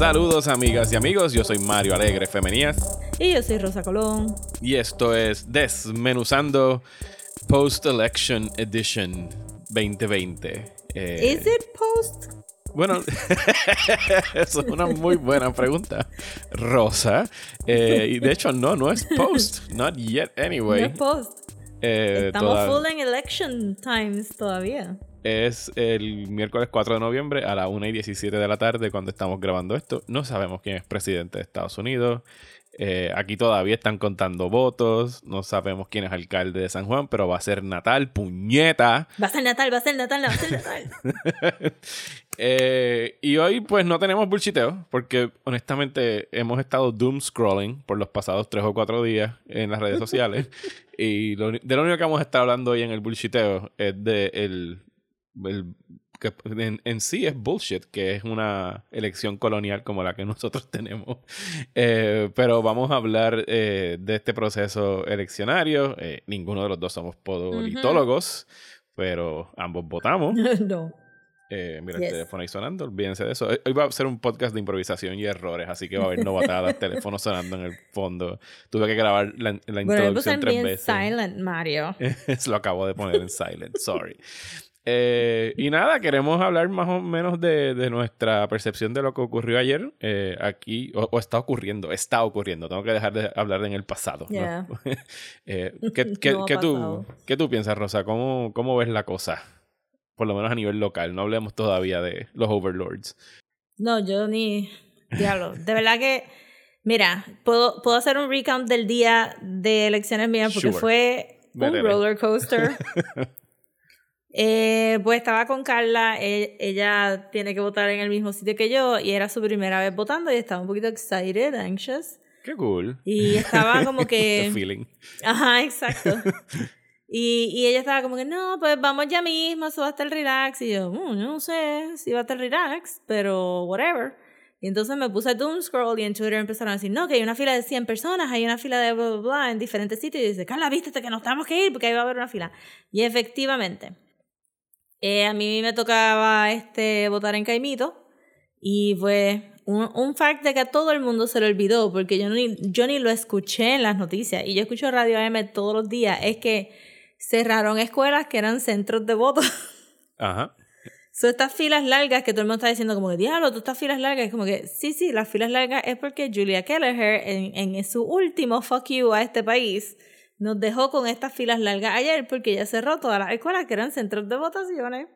Saludos amigas y amigos, yo soy Mario Alegre Femenías Y yo soy Rosa Colón. y esto es Desmenuzando Post Election Edition 2020. Eh, ¿Is it post? Bueno, eso es una muy buena pregunta, Rosa. Eh, y de hecho, no, no es post. Not yet, anyway. No es post. Eh, Estamos toda- full en election times todavía. Es el miércoles 4 de noviembre a las 1 y 17 de la tarde cuando estamos grabando esto. No sabemos quién es presidente de Estados Unidos. Eh, aquí todavía están contando votos. No sabemos quién es alcalde de San Juan, pero va a ser Natal, puñeta. Va a ser Natal, va a ser Natal, va a ser Natal. Eh, y hoy pues no tenemos bullshiteo porque honestamente hemos estado doom scrolling por los pasados tres o cuatro días en las redes sociales y lo, de lo único que vamos a estar hablando hoy en el bullshiteo es de el, el- que en, en sí es bullshit, que es una elección colonial como la que nosotros tenemos. Eh, pero vamos a hablar eh, de este proceso eleccionario. Eh, ninguno de los dos somos politólogos, pero ambos votamos. no. Eh, mira Yes. el teléfono ahí sonando, olvídense de eso. Hoy hoy va a ser un podcast de improvisación y errores, así que va a haber novatadas, teléfono sonando en el fondo. Tuve que grabar la, la introducción tres veces. silent, Mario. Lo acabo de poner en silent, sorry. Eh, y nada, queremos hablar más o menos de, de nuestra percepción de lo que ocurrió ayer eh, aquí, o, o está ocurriendo, está ocurriendo. Tengo que dejar de hablar en el pasado. Eh, ¿qué, No tú. ¿Qué tú piensas, Rosa? ¿Cómo, ¿Cómo ves la cosa? Por lo menos a nivel local. No hablemos todavía de los overlords. No, yo ni. Diablo. De verdad que. Mira, puedo, puedo hacer un recount del día de elecciones mías porque Sure. fue un roller coaster. Eh, pues estaba con Carla, e- ella tiene que votar en el mismo sitio que yo y era su primera vez votando y estaba un poquito excited, anxious. Qué cool. Y estaba como que... feeling. Ajá, exacto. Y, y ella estaba como que, no, pues vamos ya mismo, eso va a estar relax. Y yo, "Mm, yo no sé si va a estar relax, pero whatever. Y entonces me puse a doom scroll y en Twitter empezaron a decir, no, que hay una fila de 100 personas, hay una fila de bla, bla, bla en diferentes sitios. Y dice, Carla, vístete que nos tenemos que ir porque ahí va a haber una fila. Y efectivamente, eh, a mí me tocaba este, votar en Caimito. Y fue un, un fact de que a todo el mundo se lo olvidó, porque yo ni, yo ni lo escuché en las noticias. Y yo escucho Radio AM todos los días. Es que cerraron escuelas que eran centros de voto. Ajá. Son estas filas largas que todo el mundo está diciendo como que, diablo, todas estas filas largas. Es como que, sí, sí, las filas largas es porque Julia Kelleher en, en su último fuck you a este país nos dejó con estas filas largas ayer porque ella cerró todas las escuelas que eran centros de votaciones.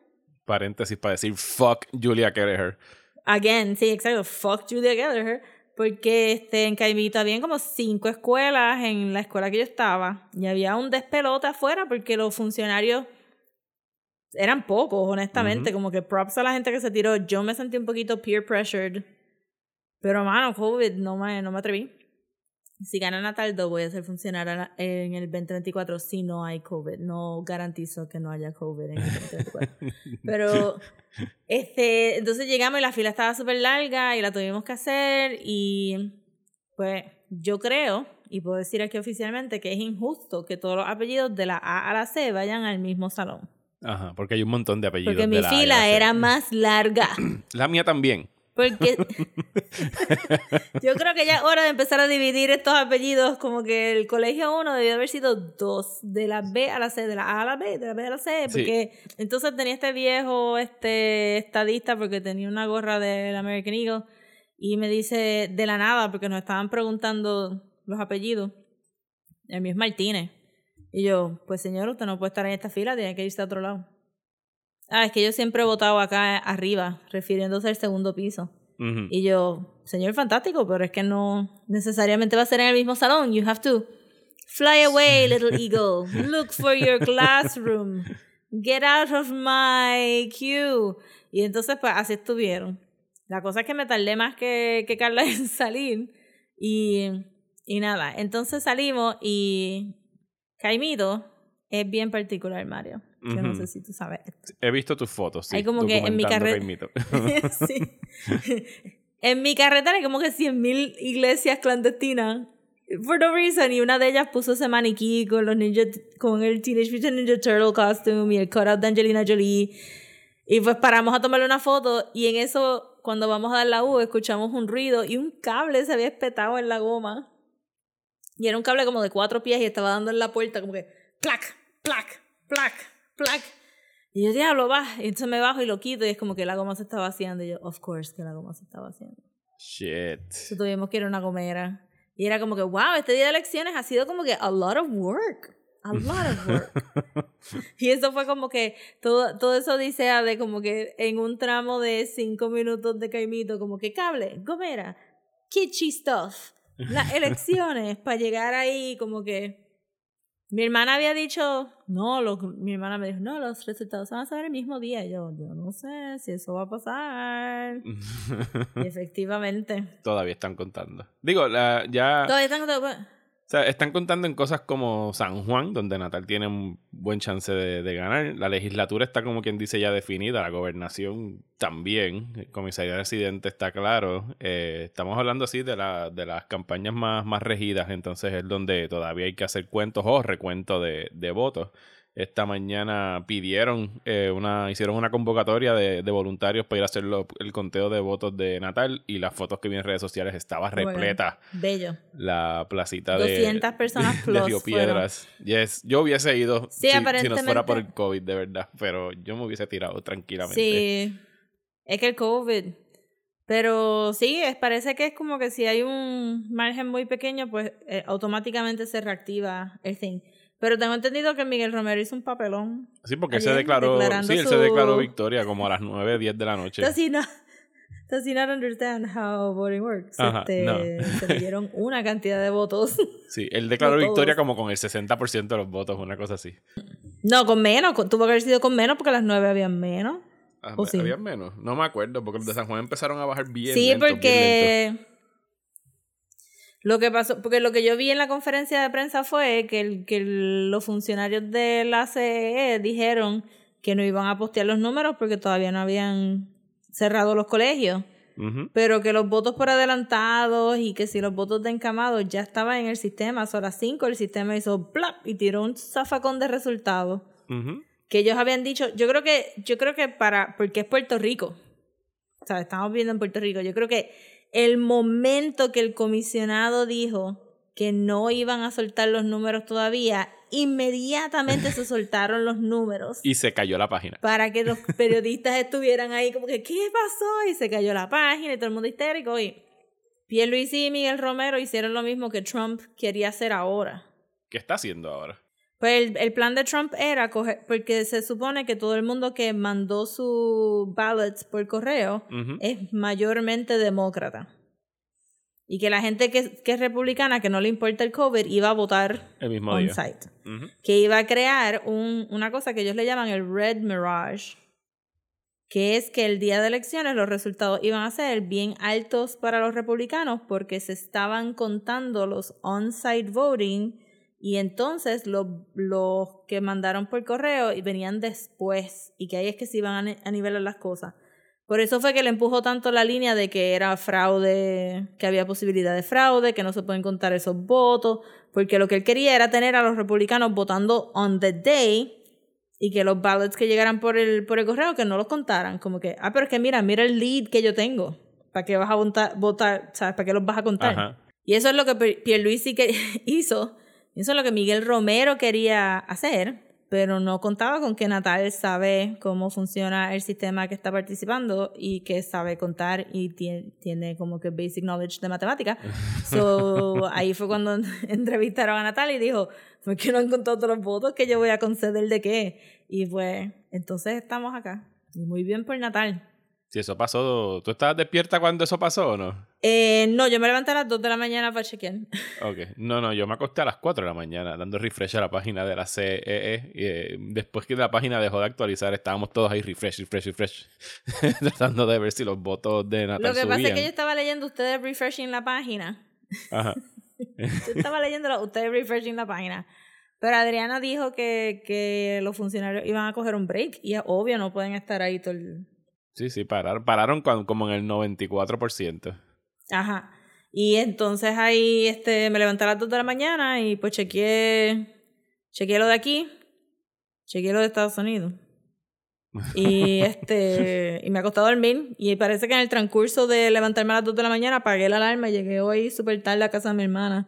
Paréntesis para decir fuck Julia Kelleher. Again, sí, exacto. Fuck Julia Kelleher. Porque este, en Caimito habían como cinco escuelas en la escuela que yo estaba. Y había un despelote afuera porque los funcionarios eran pocos, honestamente. Como que props a la gente que se tiró. Yo me sentí un poquito peer pressured. Pero, mano, COVID, no me, no me atreví. Si gana Nataldo, voy a ser funcionaria en el 2024 si no hay COVID. No garantizo que no haya COVID en el 2024. Pero, este, entonces llegamos y la fila estaba súper larga y la tuvimos que hacer. Y, pues, yo creo, y puedo decir aquí oficialmente, que es injusto que todos los apellidos de la A a la C vayan al mismo salón. Ajá, porque hay un montón de apellidos. Porque mi la A fila C. era más larga. La mía también. Porque yo creo que ya es hora de empezar a dividir estos apellidos, como que el colegio 1 debió haber sido dos, de la B a la C, de la A a la B, de la B a la C, Sí. porque entonces tenía este viejo este estadista porque tenía una gorra del American Eagle y me dice de la nada, porque nos estaban preguntando los apellidos, el mío es Martínez. Y yo, pues señor, usted no puede estar en esta fila, tiene que irse a otro lado. Ah, es que yo siempre he votado acá arriba, refiriéndose al segundo piso. Ujú. Y yo, señor fantástico, pero es que no necesariamente va a ser en el mismo salón. You have to fly away, little eagle. Look for your classroom. Get out of my queue. Y entonces, pues, así estuvieron. La cosa es que me tardé más que, que Carla en salir. Y Y nada, entonces salimos y Caimito es bien particular, Mario. Yo no Ujú. sé si tú sabes esto. He visto tus fotos. Sí, Hay como que en mi documentando carre- Caimito. sí. En mi carretera hay como que 100.000 iglesias clandestinas. For no reason. Y una de ellas puso ese maniquí con los ninja, con el Teenage Mutant Ninja Turtle costume y el cutout de Angelina Jolie. Y pues paramos a tomarle una foto y en eso, cuando vamos a dar la U, escuchamos un ruido y un cable se había espetado en la goma. Y era un cable como de cuatro pies y estaba dando en la puerta como que plac, plac, plac, plac. Y yo, diablo, va. Y entonces me bajo y lo quito y es como que la goma se está vaciando. Y yo, of course que la goma se está vaciando. Shit. Entonces tuvimos que ir a una gomera. Y era como que, wow, este día de elecciones ha sido como que a lot of work. A lot of work. y eso fue como que todo, todo eso dice de como que en un tramo de cinco minutos de caimito, como que cable, gomera, kitschy stuff, las elecciones, para llegar ahí como que... Mi hermana había dicho, no, lo- mi hermana me dijo, no, los resultados se van a saber el mismo día. Y yo, yo no sé si eso va a pasar. Y efectivamente. Todavía están contando. Digo, la- ya. Todavía están todo- O sea, están contando en cosas como San Juan, donde Natal tiene un buen chance de, ganar. La legislatura está como quien dice ya definida, la gobernación también, el comisario residente está claro. Eh, estamos hablando así de, la, de las campañas más, más regidas, entonces es donde todavía hay que hacer cuentos o recuento de, de votos. Esta mañana pidieron eh, una, hicieron una convocatoria de, de voluntarios para ir a hacer lo- el conteo de votos de Natal y las fotos que vi en redes sociales estaba Bueno, repleta Bello. la placita de, 200 personas de plus fueron. Piedras. Yes. Yo hubiese ido Sí, si, si no fuera por el COVID, de verdad. Pero yo me hubiese tirado tranquilamente. Sí. Es que el COVID. Pero sí, es, parece que es como que si hay un margen muy pequeño, pues eh, automáticamente se reactiva el thing. Pero tengo entendido que Miguel Romero hizo un papelón. Sí, porque él se declaró, sí, él se declaró victoria como a las 9, 10 de la noche. Does he not, does he not understand how voting works? Ajá, Este, no. Se le dieron una cantidad de votos. Sí, él declaró victoria como con el 60% de los votos, una cosa así. No, con menos. con- tuvo que haber sido con menos porque a las nueve habían menos. Ah, ¿O sí? Había menos. No me acuerdo, porque los de San Juan empezaron a bajar bien. Sí, bien lentos. Lo que pasó, porque lo que yo vi en la conferencia de prensa fue que, el- que el- los funcionarios de la CE dijeron que no iban a postear los números porque todavía no habían cerrado los colegios, pero que los votos por adelantados y que si los votos de encamados ya estaban en el sistema, son las 5 el sistema hizo plap y tiró un zafacón de resultados. Que ellos habían dicho, yo creo que, yo creo que para, porque es Puerto Rico, o sea, estamos viendo en Puerto Rico, yo creo que el momento que el comisionado dijo que no iban a soltar los números todavía, inmediatamente se soltaron los números Y se cayó la página. para que los periodistas estuvieran ahí como que, ¿qué pasó? Y se cayó la página y todo el mundo histérico y Pierluisi y Miguel Romero hicieron lo mismo que Trump quería hacer ahora. ¿Qué está haciendo ahora? Pues el, el plan de Trump era coger, porque se supone que todo el mundo que mandó su ballots por correo es mayormente demócrata. Y que la gente que, que es republicana, que no le importa el COVID, iba a votar El mismo día. on-site. Ujú. Que iba a crear un, una cosa que ellos le llaman el Red Mirage, que es que el día de elecciones los resultados iban a ser bien altos para los republicanos porque se estaban contando los on-site voting y entonces los, los que mandaron por correo y venían después y que ahí es que se iban a, a nivelar las cosas. Por eso fue que le empujó tanto la línea de que era fraude, que había posibilidad de fraude, que no se pueden contar esos votos, porque lo que él quería era tener a los republicanos votando on the day y que los ballots que llegaran por el, por el correo que no los contaran. Como que, ah, pero es que mira, mira el lead que yo tengo. ¿Para qué vas a votar, votar ¿sabes? ¿Para qué los vas a contar? Ajá. Y eso es lo que Pier- Pierluisi que hizo. Eso es lo que Miguel Romero quería hacer, pero no contaba con que Natal sabe cómo funciona el sistema que está participando y que sabe contar y tiene, tiene como que basic knowledge de matemática. So, ahí fue cuando entrevistaron a Natal y dijo, ¿por qué no han contado todos los votos que yo voy a conceder de qué? Y pues, entonces estamos acá. Y muy bien por Natal. Si eso pasó, ¿tú estabas despierta cuando eso pasó o no? Eh, no, yo me levanté a las 2 de la mañana para chequear. Ok. No, no, yo me acosté a las 4 de la mañana dando refresh a la página de la CEE. Y, eh, después que la página dejó de actualizar, estábamos todos ahí refresh, refresh, refresh. tratando de ver si los votos de Natal Lo que subían. pasa es que yo estaba leyendo ustedes refreshing la página Ajá. Yo estaba leyéndolo, ustedes refreshing la página. Pero Adriana dijo que, que los funcionarios iban a coger un break y es obvio, no pueden estar ahí todo el... Sí, sí, pararon, pararon como en el 94%. Ajá. Y entonces ahí este, me levanté a las 2 de la mañana y pues chequeé, chequeé lo de aquí, chequeé lo de Estados Unidos. Y este y me acosté a dormir y parece que en el transcurso de levantarme a las 2 de la mañana apagué la alarma y llegué hoy súper tarde a casa de mi hermana.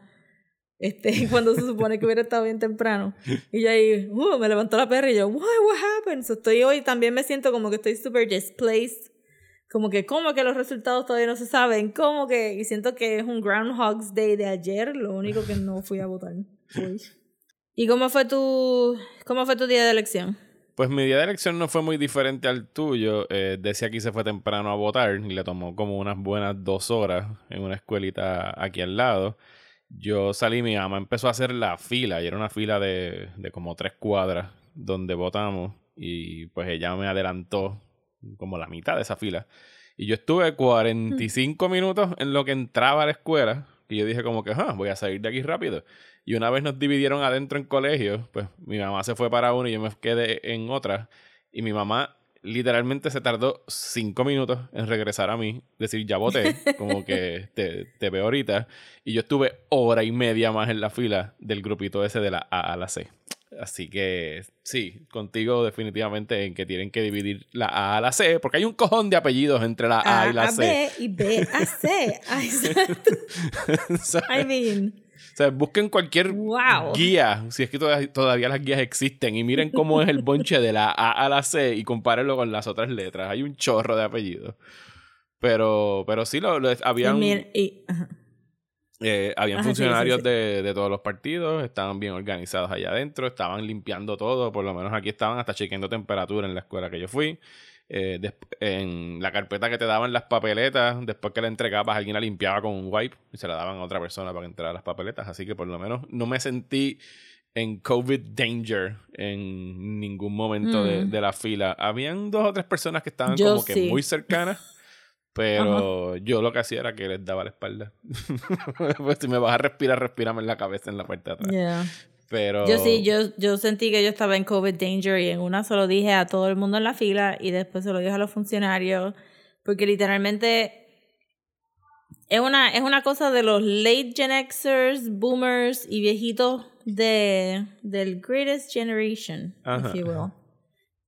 Este, cuando se supone que hubiera estado bien temprano. Y yo ahí, uh, me levantó la perra y yo, what, what happened? So estoy hoy, también me siento como que estoy súper displaced. Como que, ¿cómo que los resultados todavía no se saben? ¿Cómo que? Y siento que es un Groundhog's Day de ayer, lo único que no fui a votar. Hoy. ¿Y cómo fue tu, cómo fue tu día de elección? Pues mi día de elección no fue muy diferente al tuyo. Eh, Desi aquí se fue temprano a votar y le tomó como unas buenas dos horas en una escuelita aquí al lado. Yo salí, mi mamá empezó a hacer la fila y era una fila de, de como tres cuadras donde votamos y pues ella me adelantó como la mitad de esa fila. Y yo estuve 45 minutos en lo que entraba a la escuela y yo dije como que, ah, voy a salir de aquí rápido. Y una vez nos dividieron adentro en colegios, pues mi mamá se fue para uno y yo me quedé en otra. Y mi mamá literalmente se tardó cinco minutos en regresar a mí, decir ya voté, como que te, te veo ahorita. Y yo estuve hora y media más en la fila del grupito ese de la A a la C. Así que sí, contigo definitivamente en que tienen que dividir la A a la C, porque hay un cojón de apellidos entre la A, y la a C. B y B a C. Exacto. I mean, sea, busquen cualquier Wow. guía, si es que toda- todavía las guías existen, y miren cómo es el bonche de la A a la C y compárenlo con las otras letras. Hay un chorro de apellidos. Pero, pero sí, lo, lo- y- ajá. eh, habían Ajá, sí, funcionarios sí, sí. De, de todos los partidos, estaban bien organizados allá adentro, estaban limpiando todo, por lo menos aquí estaban hasta chequeando temperatura en la escuela que yo fui. Eh, en la carpeta que te daban las papeletas, después que la entregabas, alguien la limpiaba con un wipe y se la daban a otra persona para que entrara las papeletas. Así que por lo menos no me sentí en COVID danger en ningún momento de, Mm. de la fila. Habían dos o tres personas que estaban Yo como que muy cercanas. Pero yo lo que hacía era que les daba la espalda. pues si me vas a respirar, respírame en la cabeza, en la parte de atrás. Yeah. Pero. Yo sí, yo, yo sentí que yo estaba en COVID danger y en una se lo dije a todo el mundo en la fila y después se lo dije a los funcionarios porque literalmente es una, es una cosa de los late Gen Xers, boomers y viejitos de, del greatest generation, Ajá, if you will,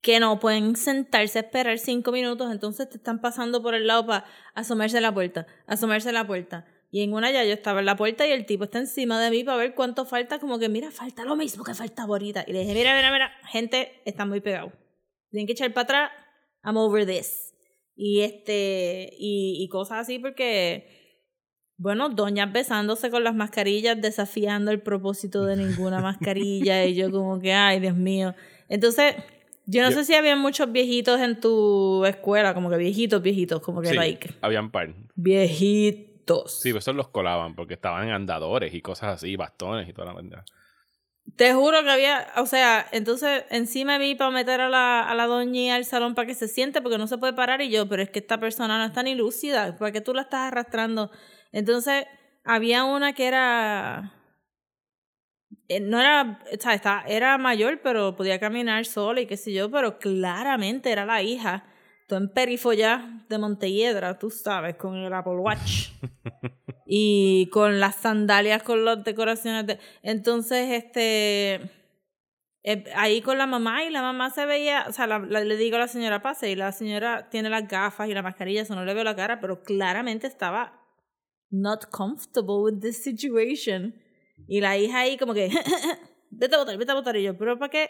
que no pueden sentarse a esperar cinco minutos, entonces te están pasando por el lado para asomarse a la puerta, asomarse a la puerta. Y en una ya yo estaba en la puerta y el tipo está encima de mí para ver cuánto falta, como que mira, falta lo mismo que falta ahorita. Y le dije, mira, mira, mira, gente, está muy pegado. Tienen que echar para atrás, I'm over this. Y este, y, y cosas así porque, bueno, doñas besándose con las mascarillas, desafiando el propósito de ninguna mascarilla. y yo como que, ay, Dios mío. Entonces, yo no Yo- sé si había muchos viejitos en tu escuela, como que viejitos, viejitos, como que Sí, like, habían par. viejitos. Sí, pero esos los colaban porque estaban en andadores y cosas así, bastones y toda la verdad. Te juro que había, o sea, entonces encima mí para meter a la, a la doña al salón para que se siente porque no se puede parar y yo, pero es que esta persona no está ni lúcida, ¿para qué tú la estás arrastrando? Entonces había una que era, eh, no era, o sea, estaba- era mayor, pero podía caminar sola y qué sé yo, pero claramente era la hija. Tú en perifollá de Montelledra, tú sabes, con el Apple Watch. y con las sandalias con las decoraciones de... Entonces, este... eh, ahí con la mamá y la mamá se veía, o sea, la- la- le digo a la señora pase y la señora tiene las gafas y la mascarilla, eso no le veo la cara, pero claramente estaba not comfortable with this situation. Y la hija ahí como que, vete a votar, vete a votar. Y yo, pero ¿para qué?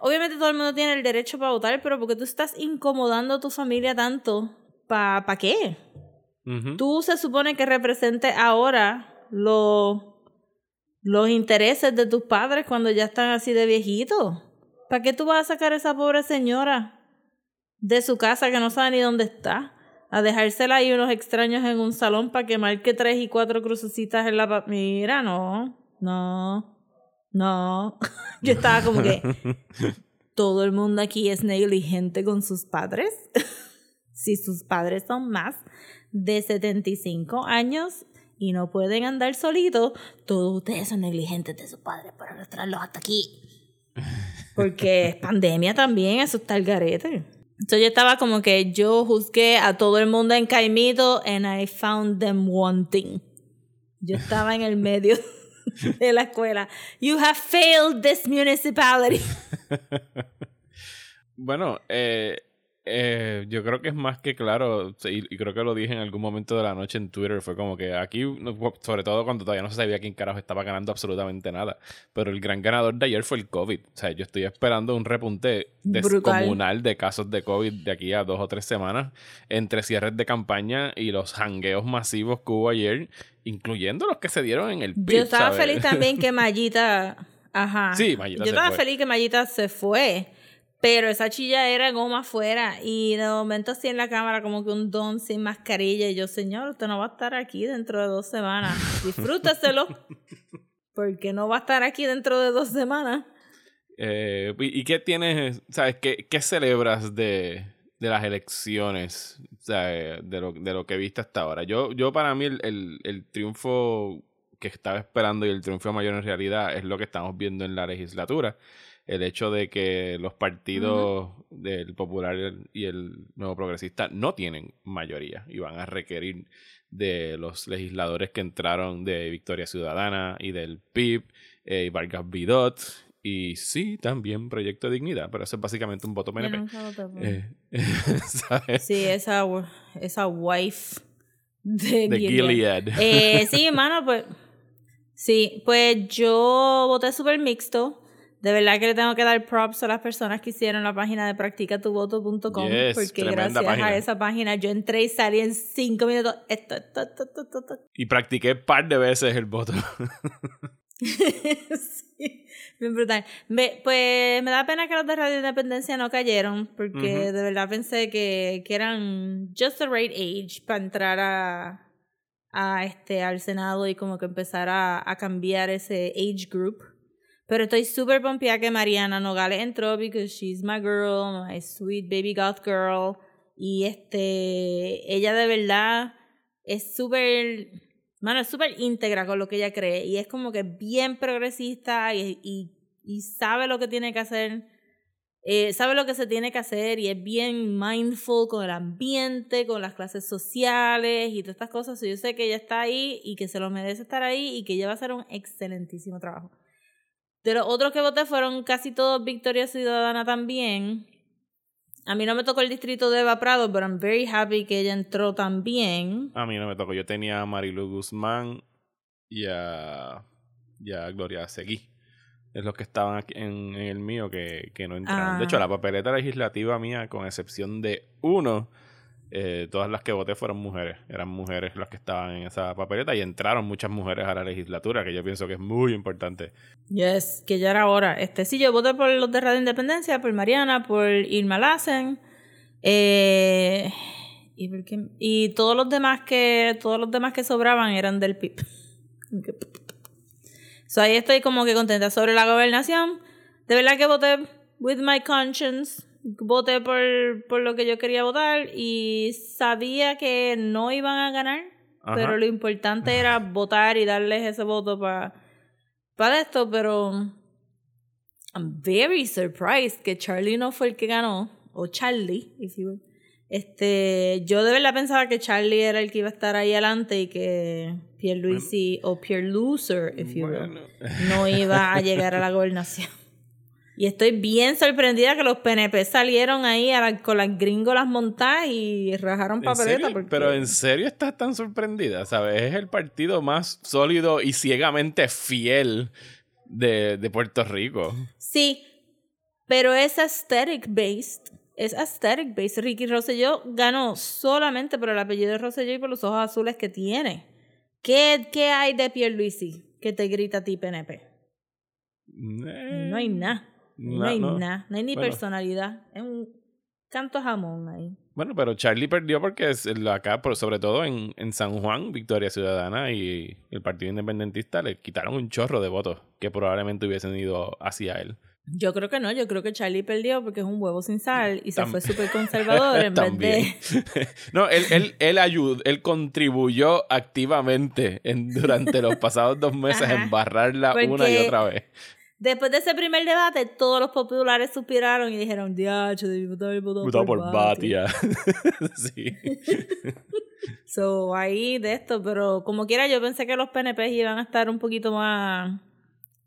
Obviamente todo el mundo tiene el derecho para votar, pero porque tú estás incomodando a tu familia tanto, ¿para pa qué? Tú se supone que representes ahora los los intereses de tus padres cuando ya están así de viejitos. ¿Para qué tú vas a sacar a esa pobre señora de su casa que no sabe ni dónde está? A dejársela ahí unos extraños en un salón para que marque tres y cuatro crucecitas en la... Mira, no, no, no. Yo estaba como que... Todo el mundo aquí es negligente con sus padres. si sus padres son más de 75 años y no pueden andar solitos, todos ustedes son negligentes de sus padres para arrastrarlos hasta aquí. Porque es pandemia también, eso está el garete. Entonces yo estaba como que yo juzgué a todo el mundo en Caimito and I found them wanting. Yo estaba en el medio de la escuela. You have failed this municipality. Bueno, eh, eh, yo creo que es más que claro, y, y creo que lo dije en algún momento de la noche en Twitter, fue como que aquí, sobre todo cuando todavía no se sabía quién carajo estaba ganando absolutamente nada, pero el gran ganador de ayer fue el COVID. O sea, yo estoy esperando un repunte Brutal. descomunal de casos de COVID de aquí a dos o tres semanas, entre cierres de campaña y los jangueos masivos que hubo ayer, incluyendo los que se dieron en el PIB, Yo estaba ¿sabes? feliz también que Mallita. Ajá. Sí, Mayita Yo se estaba fue. feliz que Mallita se fue. Pero esa chilla era goma afuera. Y de momento, así en la cámara, como que un don sin mascarilla. Y yo, señor, usted no va a estar aquí dentro de dos semanas. Disfrúteselo. Porque no va a estar aquí dentro de dos semanas. Eh, ¿y, qué tienes, sabes, qué, qué celebras de, de las elecciones, de lo, de lo que viste hasta ahora? Yo, yo para mí el, el, el triunfo que estaba esperando y el triunfo mayor en realidad es lo que estamos viendo en la legislatura. El hecho de que los partidos del Popular y el- Nuevo Progresista no tienen mayoría y van a requerir de los legisladores que entraron de Victoria Ciudadana y del PIB eh, y Vargas Vidot y sí, también Proyecto de Dignidad, pero eso es básicamente un voto PNP. Eh, ¿sabes? Sí, esa, esa wife de, De Gilead. Gilead. Eh, sí, hermano, pues. Sí, pues yo voté súper mixto. De verdad que le tengo que dar props a las personas que hicieron la página de practicatuvoto.com. Yes, porque gracias página. a esa página yo entré y salí en cinco minutos. Esto, esto, esto, esto, esto. Y practiqué par de veces el voto. sí, bien brutal. Me- pues me da pena que los de Radio Independencia no cayeron, porque de verdad pensé que, que eran just the right age para entrar a, a este, al Senado y como que empezar a, a cambiar ese age group. Pero estoy súper pompeada que Mariana Nogales entró because she's my girl, my sweet baby goth girl. Y este, ella de verdad es súper, mano, es súper íntegra con lo que ella cree. Y es como que bien progresista y, y, sabe lo que tiene que hacer. eh, sabe lo que se tiene que hacer y es bien mindful con el ambiente, con las clases sociales y todas estas cosas. Yo sé que ella está ahí y que se lo merece estar ahí y que ella va a hacer un excelentísimo trabajo. De los otros que voté fueron casi todos Victoria Ciudadana también. A mí no me tocó el distrito de Eva Prado, pero I'm very happy que ella entró también. A mí no me tocó. Yo tenía a Marilu Guzmán y a, y a Gloria Seguí. Es los que estaban aquí en, en el mío que, que no entraron. De hecho, Ah. la papeleta legislativa mía, con excepción de uno, eh, todas las que voté fueron mujeres. Eran mujeres las que estaban en esa papeleta y entraron muchas mujeres a la legislatura, que yo pienso que es muy importante. Yes, que ya era hora. Este, sí, yo voté por los de Radio Independencia, por Mariana, por Irma Lassen. Eh, y, por quién- y todos los demás que todos los demás que sobraban eran del PIB. So ahí estoy como que contenta sobre la gobernación. De verdad que voté with my conscience. Voté por, por lo que yo quería votar y sabía que no iban a ganar. Ajá. Pero lo importante era votar y darles ese voto para para esto, pero I'm very surprised que Charlie no fue el que ganó, o Charlie, if you will. Este, yo de verdad pensaba que Charlie era el que iba a estar ahí adelante y que Pierluisi o Pierre Loser, if you will, no iba a llegar a la gobernación. Y estoy bien sorprendida que los PNP salieron ahí a la- con las gringolas montadas y rajaron ¿En papeleta. porque- Pero en serio estás tan sorprendida, ¿sabes? Es el partido más sólido y ciegamente fiel de, de Puerto Rico. Sí, pero es aesthetic based. Es aesthetic based. Ricky Rosselló ganó solamente por el apellido de Rosselló y por los ojos azules que tiene. ¿Qué, qué hay de Pierluisi que te grita a ti, PNP? No hay nada. No, hay no. nada. No hay ni Bueno. personalidad. Es un canto jamón ahí. Bueno, pero Charlie perdió porque es acá, por- sobre todo en, en San Juan, Victoria Ciudadana y el Partido Independentista le quitaron un chorro de votos que probablemente hubiesen ido hacia él. Yo creo que no, yo creo que Charlie perdió porque es un huevo sin sal y se fue súper conservador en vez de... no, él, él, él ayudó, él contribuyó activamente en, durante los pasados dos meses Ajá. a embarrarla una y otra vez. Después de ese primer debate, todos los populares suspiraron y dijeron, diacho, votado Votado por, por Batty". Batia. sí. So, ahí de esto, pero como quiera yo pensé que los PNP iban a estar un poquito más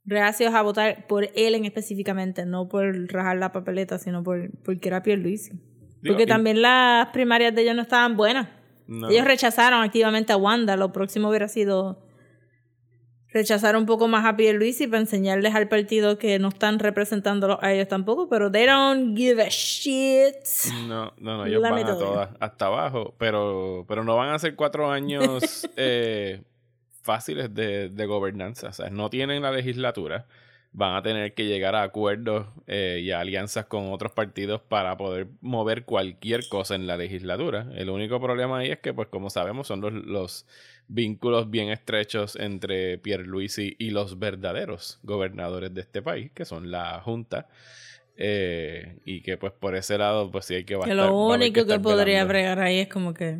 reacios a votar por él en específicamente, no por rajar la papeleta, sino por porque era Pierluisi. Digo, Porque y- también las primarias de ellos no estaban buenas. No. Ellos rechazaron activamente a Wanda. Lo próximo hubiera sido rechazar un poco más a Pierluisi para enseñarles al partido que no están representándolo a ellos tampoco, pero they don't give a shit. No, no, no, ellos La van a todas hasta abajo, pero, pero no van a ser cuatro años eh, fáciles de, de gobernanza. O sea, no tienen la legislatura, van a tener que llegar a acuerdos eh, y a alianzas con otros partidos para poder mover cualquier cosa en la legislatura. El único problema ahí es que, pues como sabemos, son los, los vínculos bien estrechos entre Pierluisi y los verdaderos gobernadores de este país, que son la Junta. Eh, y que pues por ese lado pues sí hay que Que bastar- lo a haber único que, podría bregar ahí es como que.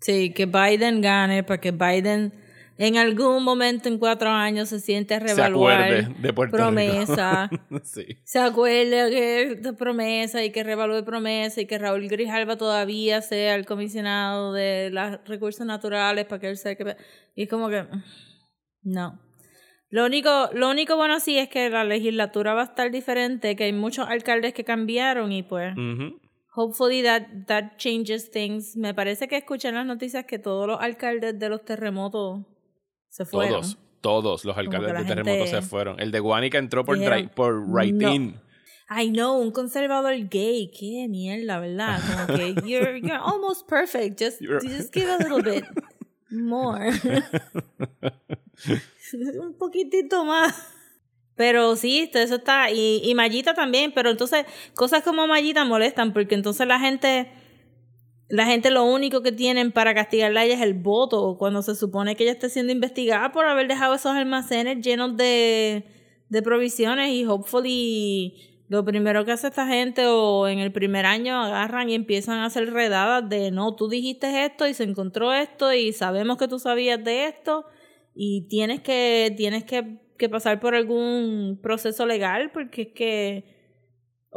Sí, que Biden gane para que Biden en algún momento en cuatro años se siente a se acuerde de Puerto promesa. Rico. sí. se acuerde que de promesa y que revalúe promesa y que Raúl Grijalva todavía sea el comisionado de los recursos naturales para que él sea que... Y es como que... No. Lo único, lo único bueno sí es que la legislatura va a estar diferente, que hay muchos alcaldes que cambiaron y pues... Ujú. Hopefully that, that changes things. Me parece que escuché en las noticias que todos los alcaldes de los terremotos se fueron. Todos, todos los alcaldes de terremoto gente se fueron. El de Guánica entró por, dijeron, por write-in. I know, un conservador gay, qué mierda, ¿verdad? Como que you're, you're almost perfect, just, just give a little bit more. un poquitito más. Pero sí, todo eso está, y, y Mallita también, pero entonces cosas como Mallita molestan porque entonces la gente, la gente lo único que tienen para castigarla a ella es el voto, cuando se supone que ella está siendo investigada por haber dejado esos almacenes llenos de, de provisiones y hopefully lo primero que hace esta gente o en el primer año agarran y empiezan a hacer redadas de no, tú dijiste esto y se encontró esto y sabemos que tú sabías de esto y tienes que, tienes que, que pasar por algún proceso legal porque es que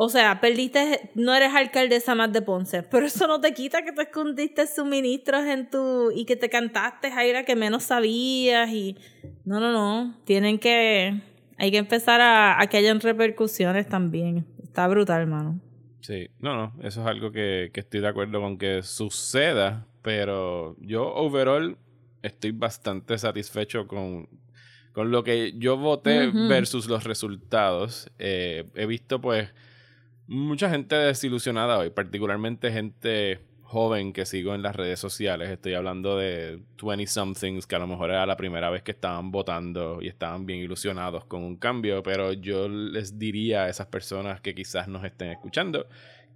o sea, perdiste, no eres alcaldesa más de Ponce, pero eso no te quita que te escondiste suministros en tu y que te cantaste aire que menos sabías y no, no, no, tienen que hay que empezar a, a que hayan repercusiones también. Está brutal, hermano. Sí, no, no, eso es algo que, que estoy de acuerdo con que suceda, pero yo overall estoy bastante satisfecho con, con lo que yo voté versus los resultados. Eh, he visto pues mucha gente desilusionada hoy, particularmente gente joven que sigo en las redes sociales. Estoy hablando de 20 somethings que a lo mejor era la primera vez que estaban votando y estaban bien ilusionados con un cambio, pero yo les diría a esas personas que quizás nos estén escuchando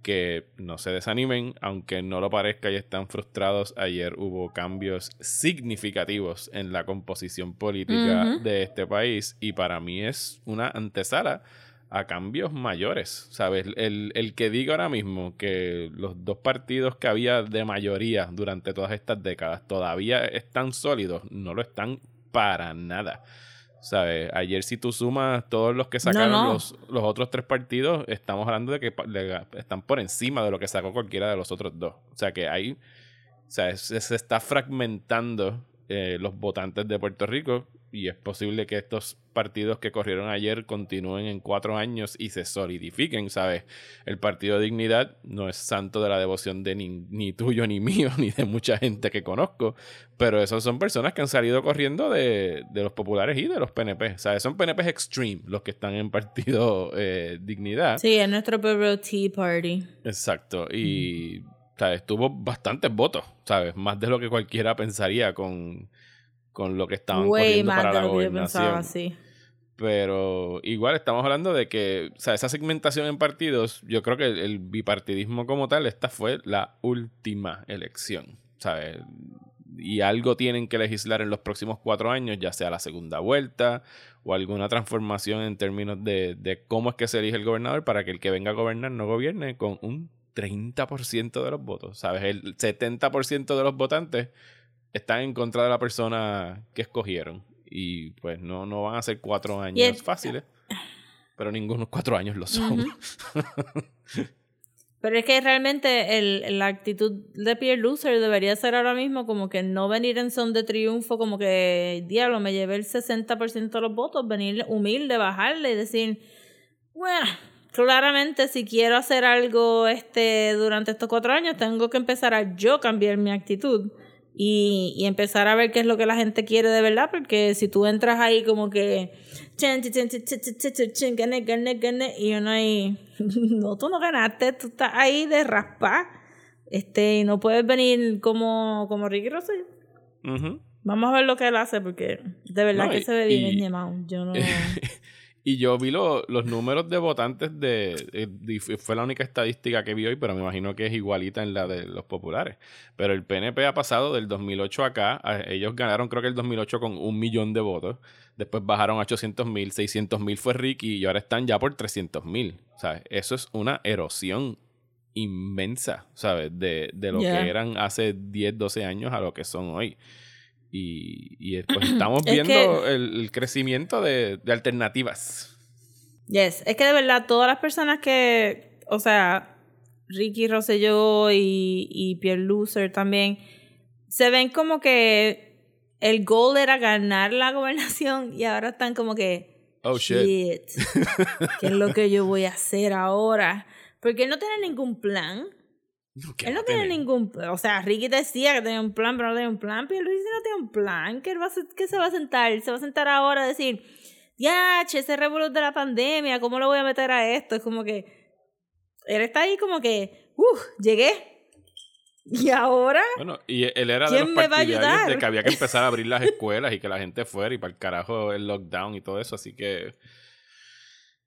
que no se desanimen, aunque no lo parezca y están frustrados. Ayer hubo cambios significativos en la composición política Ujú. de este país y para mí es una antesala a cambios mayores, ¿sabes? El, el que diga ahora mismo que los dos partidos que había de mayoría durante todas estas décadas todavía están sólidos, no lo están para nada. ¿Sabes? Ayer si tú sumas todos los que sacaron no. Los, los otros tres partidos, estamos hablando de que están por encima de lo que sacó cualquiera de los otros dos. O sea que ahí o sea, se, se está fragmentando eh, los votantes de Puerto Rico y es posible que estos partidos que corrieron ayer continúen en cuatro años y se solidifiquen, ¿sabes? El Partido Dignidad no es santo de la devoción de ni, ni tuyo ni mío, ni de mucha gente que conozco, pero esos son personas que han salido corriendo de, de los populares y de los PNP, ¿sabes? Son PNP extreme los que están en Partido eh, Dignidad. Sí, es nuestro propio Tea Party. Exacto. Y ¿sabes? tuvo bastantes votos, ¿sabes? Más de lo que cualquiera pensaría con, con lo que estaban Way corriendo para de la gobernación. pensaba, sí. Pero igual estamos hablando de que, o sea, esa segmentación en partidos, yo creo que el, bipartidismo como tal, esta fue la última elección, ¿sabes? y algo tienen que legislar en los próximos cuatro años, ya sea la segunda vuelta o alguna transformación en términos de, de cómo es que se elige el gobernador para que el que venga a gobernar no gobierne con un 30% de los votos. ¿Sabes? El 70% de los votantes están en contra de la persona que escogieron. Y pues no, no van a ser cuatro años el- fáciles. Pero ningunos cuatro años lo son. Pero es que realmente el, la actitud de Pierre Loser debería ser ahora mismo como que no venir en son de triunfo, como que, diablo, me llevé el 60% de los votos, venir humilde, bajarle y decir, bueno, claramente si quiero hacer algo este durante estos cuatro años, tengo que empezar a yo cambiar mi actitud y, y, empezar a ver qué es lo que la gente quiere de verdad, porque si tú entras ahí como que y uno ahí, no, tú no ganaste, tú estás ahí de raspar, este, y no puedes venir como, como Ricky Rossell. Vamos a ver lo que él hace, porque de verdad que se ve bien y... Yo no... Y yo vi lo- los números de votantes de, eh, Fue la única estadística que vi hoy, pero me imagino que es igualita en la de los populares. Pero el PNP ha pasado del 2008 acá. a- ellos ganaron, creo que el 2008 con un millón de votos. Después bajaron a 800 mil, 600 mil fue Ricky y ahora están ya por 300 mil. ¿Sabes? Eso es una erosión inmensa, ¿sabes? De, de lo Yeah. que eran hace 10, 12 años a lo que son hoy. Y, y pues estamos Es viendo que- el, el crecimiento de, de alternativas. Yes, es que de verdad todas las personas que, o sea, Ricky Rosselló y, y Pierre Loser también, se ven como que el goal era ganar la gobernación y ahora están como que, Oh shit. ¿qué es lo que yo voy a hacer ahora? Porque no tiene ningún plan. ¿Qué Él no tiene ningún O sea, Ricky decía que tenía un plan, pero no tenía un plan. Pero Luis no tiene un plan. ¿Qué, va a, qué se va a sentar? Se va a sentar ahora a decir, ya, che, ese revolú de la pandemia, ¿cómo lo voy a meter a esto? Es como que. Él está ahí como que, uff, llegué. Y ahora. Bueno, y él era de ¿Quién los me va a partidarios ayudar? de que había que empezar a abrir las escuelas y que la gente fuera y para el carajo el lockdown y todo eso, así que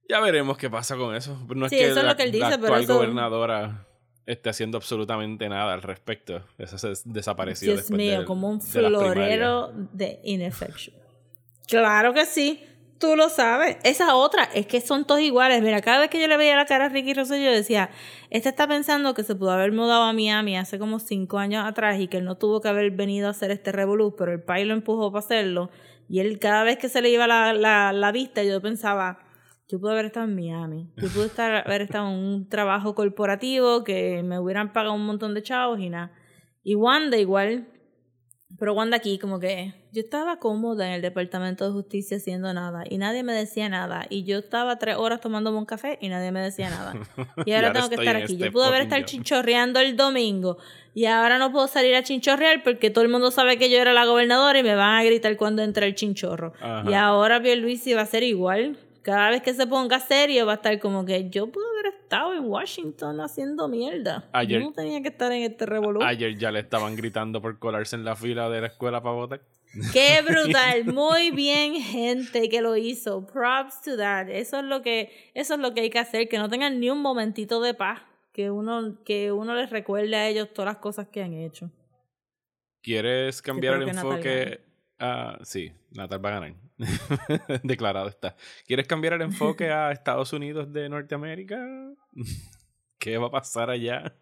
ya veremos qué pasa con eso. No es Sí, que eso es lo que él dice, la pero actual eso- gobernadora esté haciendo absolutamente nada al respecto. Eso se desapareció Dios después mío, como un de florero de ineffectual. Claro que sí. Tú lo sabes. Esa otra, es que son todos iguales. Mira, cada vez que yo le veía la cara a Ricky Rosselló, yo decía, este está pensando que se pudo haber mudado a Miami hace como cinco años atrás y que él no tuvo que haber venido a hacer este revolú, pero el país lo empujó para hacerlo. Y él, cada vez que se le iba la, la, la vista, yo pensaba, yo pude haber estado en Miami. Yo pude estar, haber estado en un trabajo corporativo que me hubieran pagado un montón de chavos y nada. Y Wanda igual. Pero Wanda aquí como que yo estaba cómoda en el departamento de justicia haciendo nada y nadie me decía nada. Y yo estaba tres horas tomándome un café y nadie me decía nada. Y ahora, tengo que estar aquí. este yo pude haber estado chinchorreando el domingo y ahora no puedo salir a chinchorrear porque todo el mundo sabe que yo era la gobernadora y me van a gritar cuando entre el chinchorro. Ajá. Y ahora Pierluisi va a ser igual. Cada vez que se ponga serio va a estar como que yo pude haber estado en Washington haciendo mierda. Ayer- Yo no tenía que estar en este revolú. Ayer ya le estaban gritando por colarse en la fila de la escuela para votar. Qué brutal, muy bien gente que lo hizo. Props to that. Eso es lo que eso es lo que hay que hacer, que no tengan ni un momentito de paz, que uno que uno les recuerde a ellos todas las cosas que han hecho. ¿Quieres cambiar el enfoque? a sí, Natal va a ganar. Declarado está. ¿Quieres cambiar el enfoque a Estados Unidos de Norteamérica? ¿Qué va a pasar allá?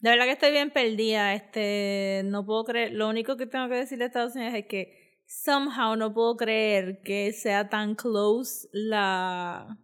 De verdad que estoy bien perdida, este no puedo creer, lo único que tengo que decirle a Estados Unidos es que somehow no puedo creer que sea tan close la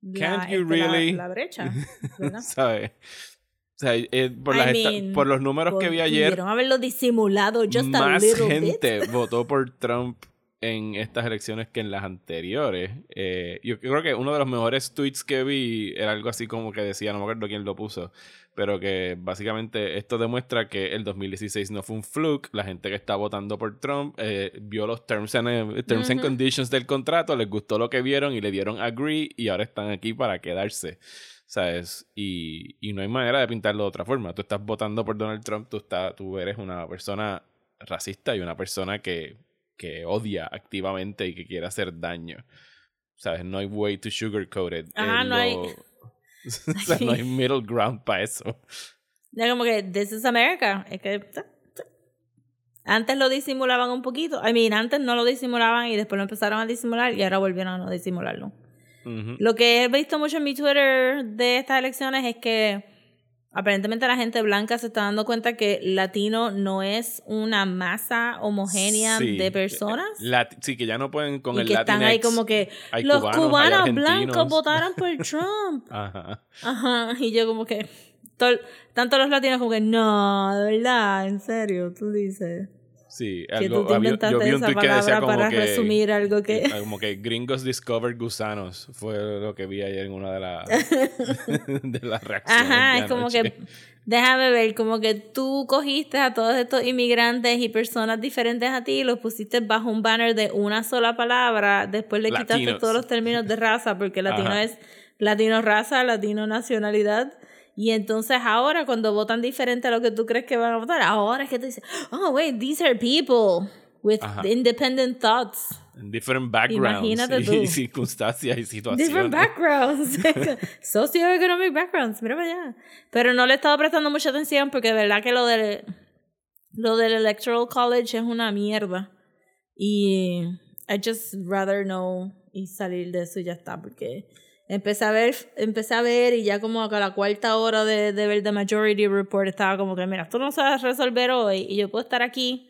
la, Can't you este, la- really? la brecha, ¿verdad? ¿Sabes? O sea, eh, por, las mean, por los números que vi ayer, Pudieron haberlo disimulado just a más little gente bit. votó por Trump en estas elecciones que en las anteriores. Eh, yo creo que uno de los mejores tweets que vi era algo así como que decía, no me acuerdo quién lo puso, pero que básicamente esto demuestra que el 2016 no fue un fluke. La gente que está votando por Trump eh, vio los terms and, eh, terms and conditions del contrato, les gustó lo que vieron y le dieron agree y ahora están aquí para quedarse. ¿Sabes? Y, y no hay manera de pintarlo de otra forma. Tú estás votando por Donald Trump, tú, estás, tú eres una persona racista y una persona que, que odia activamente y que quiere hacer daño. ¿Sabes? No hay way to sugarcoat it. Ajá, no hay- o sea, no hay middle ground para eso. Ya como que this is America. Es que Antes lo disimulaban un poquito. I mean, antes no lo disimulaban y después lo empezaron a disimular y ahora volvieron a no disimularlo. Lo que he visto mucho en mi Twitter de estas elecciones es que aparentemente la gente blanca se está dando cuenta que latino no es una masa homogénea Sí. de personas. Lati- sí, que ya no pueden con y el que están ahí como que los cubanos, cubanos blancos votaron por Trump. Ajá. Ajá, y yo como que tanto los latinos como que no, de verdad, en serio, tú dices Sí, que algo, tú te había- inventaste yo vi un esa tweet que palabra decía como para que, resumir algo que eh, como que gringos discovered gusanos fue lo que vi ayer en una de las de las reacciones. Ajá, es como que déjame ver, como que tú cogiste a todos estos inmigrantes y personas diferentes a ti y los pusiste bajo un banner de una sola palabra, después le quitaste todos los términos de raza, porque latino Ajá. es latino raza, latino nacionalidad. Y entonces ahora cuando votan diferente a lo que tú crees que van a votar, ahora es que tú dices, oh wait, these are people with Ajá. independent thoughts. En different backgrounds y, y circunstancias y situaciones. Different backgrounds. Socioeconomic backgrounds. Mira para allá. Pero no le he estado prestando mucha atención porque de verdad que lo del, lo del Electoral College es una mierda. Y I just rather know y salir de eso y ya está. Porque empecé a ver, empecé a ver y ya como a la cuarta hora de, de ver The Majority Report estaba como que, mira, esto no se va a resolver hoy y yo puedo estar aquí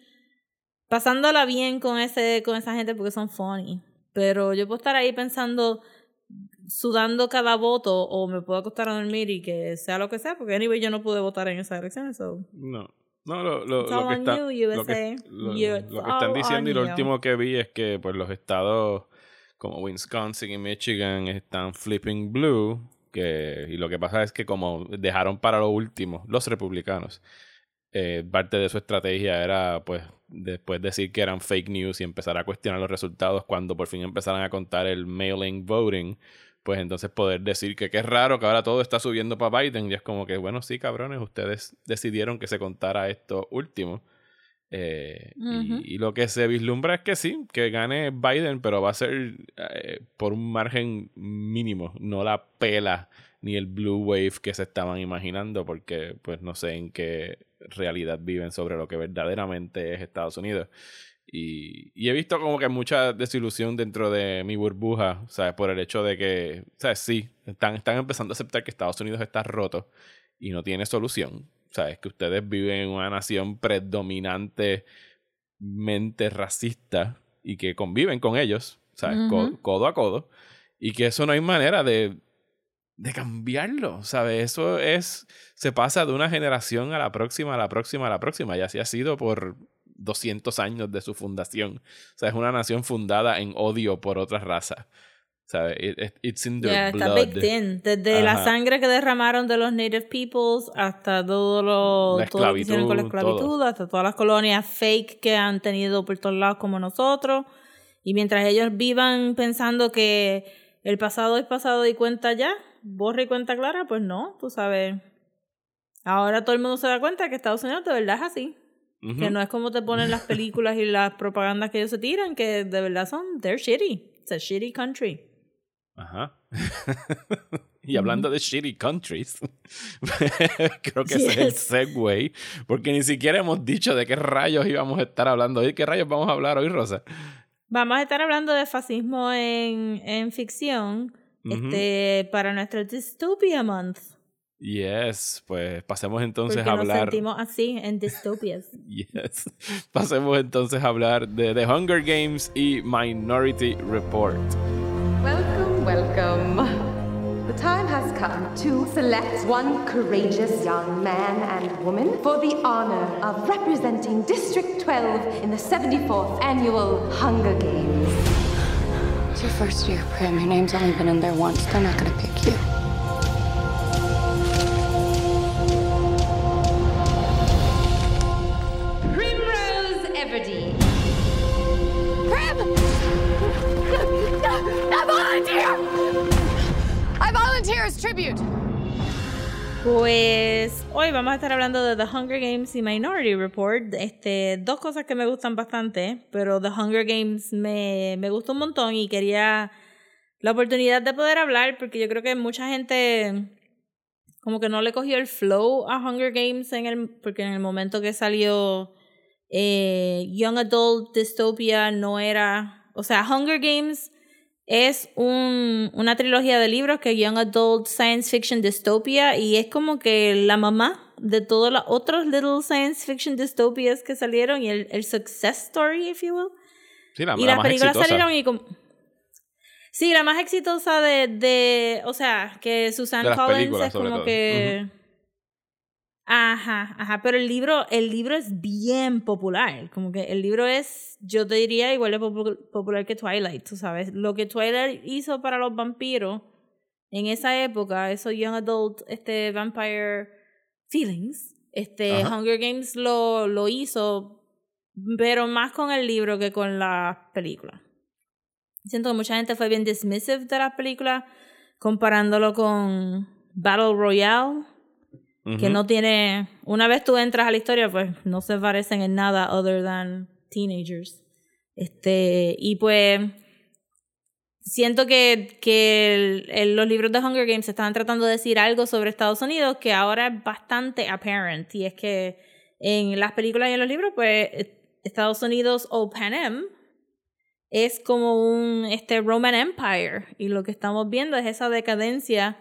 pasándola bien con ese con esa gente porque son funny. Pero yo puedo estar ahí pensando, sudando cada voto, o me puedo acostar a dormir y que sea lo que sea, porque anyway yo no pude votar en esas elecciones. So. No. No, lo, lo, lo que está, you, lo que, lo- están diciendo y lo último que vi es que pues los estados como Wisconsin y Michigan están flipping blue que y lo que pasa es que como dejaron para lo último los republicanos eh, parte de su estrategia era pues después decir que eran fake news y empezar a cuestionar los resultados cuando por fin empezaran a contar el mail-in voting pues entonces poder decir que qué raro que ahora todo está subiendo para Biden y es como que bueno sí cabrones ustedes decidieron que se contara esto último Eh, y- lo que se vislumbra es que sí que gane Biden pero va a ser eh, por un margen mínimo no la pela ni el blue wave que se estaban imaginando porque pues no sé en qué realidad viven sobre lo que verdaderamente es Estados Unidos y, y he visto como que mucha desilusión dentro de mi burbuja, ¿sabes? Por el hecho de que, ¿sabes? Sí, están, están empezando a aceptar que Estados Unidos está roto y no tiene solución. ¿Sabes? Que ustedes viven en una nación predominantemente racista y que conviven con ellos, ¿sabes? Codo a codo. Y que eso no hay manera de, de cambiarlo, ¿sabes? Eso es, se pasa de una generación a la próxima, a la próxima, a la próxima. Y así ha sido por 200 años de su fundación. O sea, es una nación fundada en odio por otras razas. ¿Sabes? It- it- it's in their está blood. baked in. Desde la Ajá. sangre que derramaron de los native peoples hasta todo lo, La todo lo que hicieron con la esclavitud, esclavitud, hasta todas las colonias fake que han tenido por todos lados como nosotros. Y mientras ellos vivan pensando que el pasado es pasado y cuenta ya, borra y cuenta clara, pues no, tú sabes. Ahora todo el mundo se da cuenta que Estados Unidos de verdad es así. Ujú. Que no es como te ponen las películas y las propagandas que ellos se tiran, que de verdad son, they're shitty. It's a shitty country. Ajá. y hablando de shitty countries, creo que ese es el Yes. segue, porque ni siquiera hemos dicho de qué rayos íbamos a estar hablando hoy. ¿Qué rayos vamos a hablar hoy, Rosa? Vamos a estar hablando de fascismo en, en ficción este, para nuestro Dystopia Month. Yes, pues pasemos entonces porque a nos hablar. sentimos así en dystopias. Yes. Pasemos entonces a hablar de The Hunger Games y Minority Report. Welcome. The time has come to select one courageous young man and woman for the honor of representing District 12 in the 74th annual Hunger Games. It's your first year, Prim. Your name's only been in there once. They're not gonna pick you. Pues hoy vamos a estar hablando de The Hunger Games y Minority Report. Este, dos cosas que me gustan bastante, pero The Hunger Games me, me gustó un montón y quería la oportunidad de poder hablar porque yo creo que mucha gente como que no le cogió el flow a Hunger Games en el porque en el momento que salió eh, Young Adult Dystopia no era, o sea, Hunger Games es un, una trilogía de libros que es Young Adult Science Fiction Dystopia y es como que la mamá de todos los otros little science fiction dystopias que salieron y el, el success story, if you will. Sí, la, y la las más películas exitosa. salieron y como... Sí, la más exitosa de, de o sea, que Susan Collins películas, es como todo. que... Ajá, ajá, pero el libro, el libro es bien popular, como que el libro es, yo te diría, igual de popu- popular que Twilight, tú sabes, lo que Twilight hizo para los vampiros en esa época, esos young adult, este, vampire feelings, este, Ajá. Hunger Games lo, lo hizo, pero más con el libro que con la película. Siento que mucha gente fue bien dismissive de la película, comparándolo con Battle Royale, que Ujú. no tiene. Una vez tú entras a la historia, pues no se parecen en nada other than teenagers. Este, y pues. Siento que, que el- el- los libros de Hunger Games estaban tratando de decir algo sobre Estados Unidos que ahora es bastante apparent. Y es que en las películas y en los libros, pues Estados Unidos o Panem es como un este Roman Empire. Y lo que estamos viendo es esa decadencia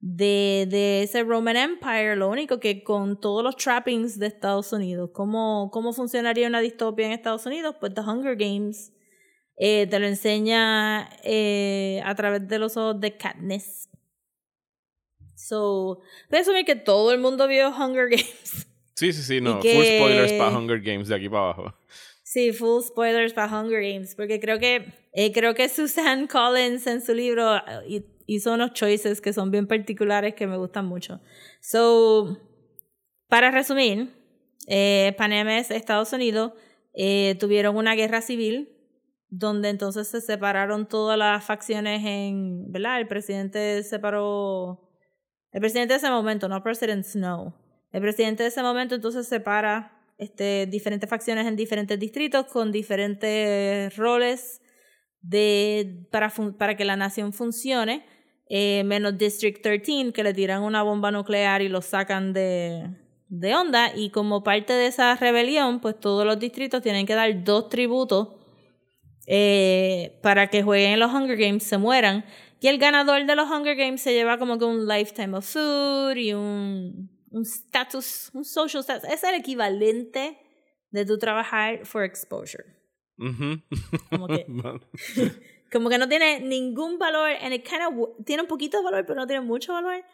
de, de ese Roman Empire, lo único que con todos los trappings de Estados Unidos, ¿cómo, cómo funcionaría una distopia en Estados Unidos? Pues The Hunger Games eh, te lo enseña eh, a través de los ojos de Katniss. So, asumir que todo el mundo vio Hunger Games. Sí, sí, sí, no. que- Full spoilers para Hunger Games de aquí para abajo. Sí, full spoilers para Hunger Games, porque creo que eh, creo que Susan Collins en su libro eh, hi- hizo unos choices que son bien particulares que me gustan mucho. So, para resumir, eh, Panemes, Estados Unidos, eh, tuvieron una guerra civil donde entonces se separaron todas las facciones en, ¿verdad? El presidente separó, el presidente de ese momento, no President Snow. El presidente de ese momento entonces separa este, diferentes facciones en diferentes distritos con diferentes roles de, para, para que la nación funcione, eh, menos District 13, que le tiran una bomba nuclear y lo sacan de, de onda. Y como parte de esa rebelión, pues todos los distritos tienen que dar dos tributos eh, para que jueguen los Hunger Games, se mueran. Y el ganador de los Hunger Games se lleva como que un lifetime of food y un, un status, un social status. Es el equivalente de tu trabajar for exposure. Ujú. Como que, como que no tiene ningún valor, and it kind of, tiene un poquito de valor, pero no tiene mucho valor.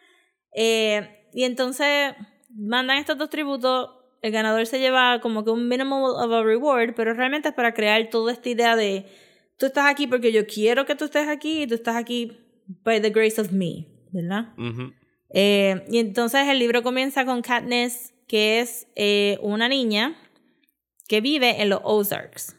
Eh, y entonces mandan estos dos tributos, el ganador se lleva como que un minimum of a reward, pero realmente es para crear toda esta idea de tú estás aquí porque yo quiero que tú estés aquí y tú estás aquí by the grace of me, ¿verdad? Ujú. Eh, y entonces el libro comienza con Katniss, que es eh, una niña que vive en los Ozarks.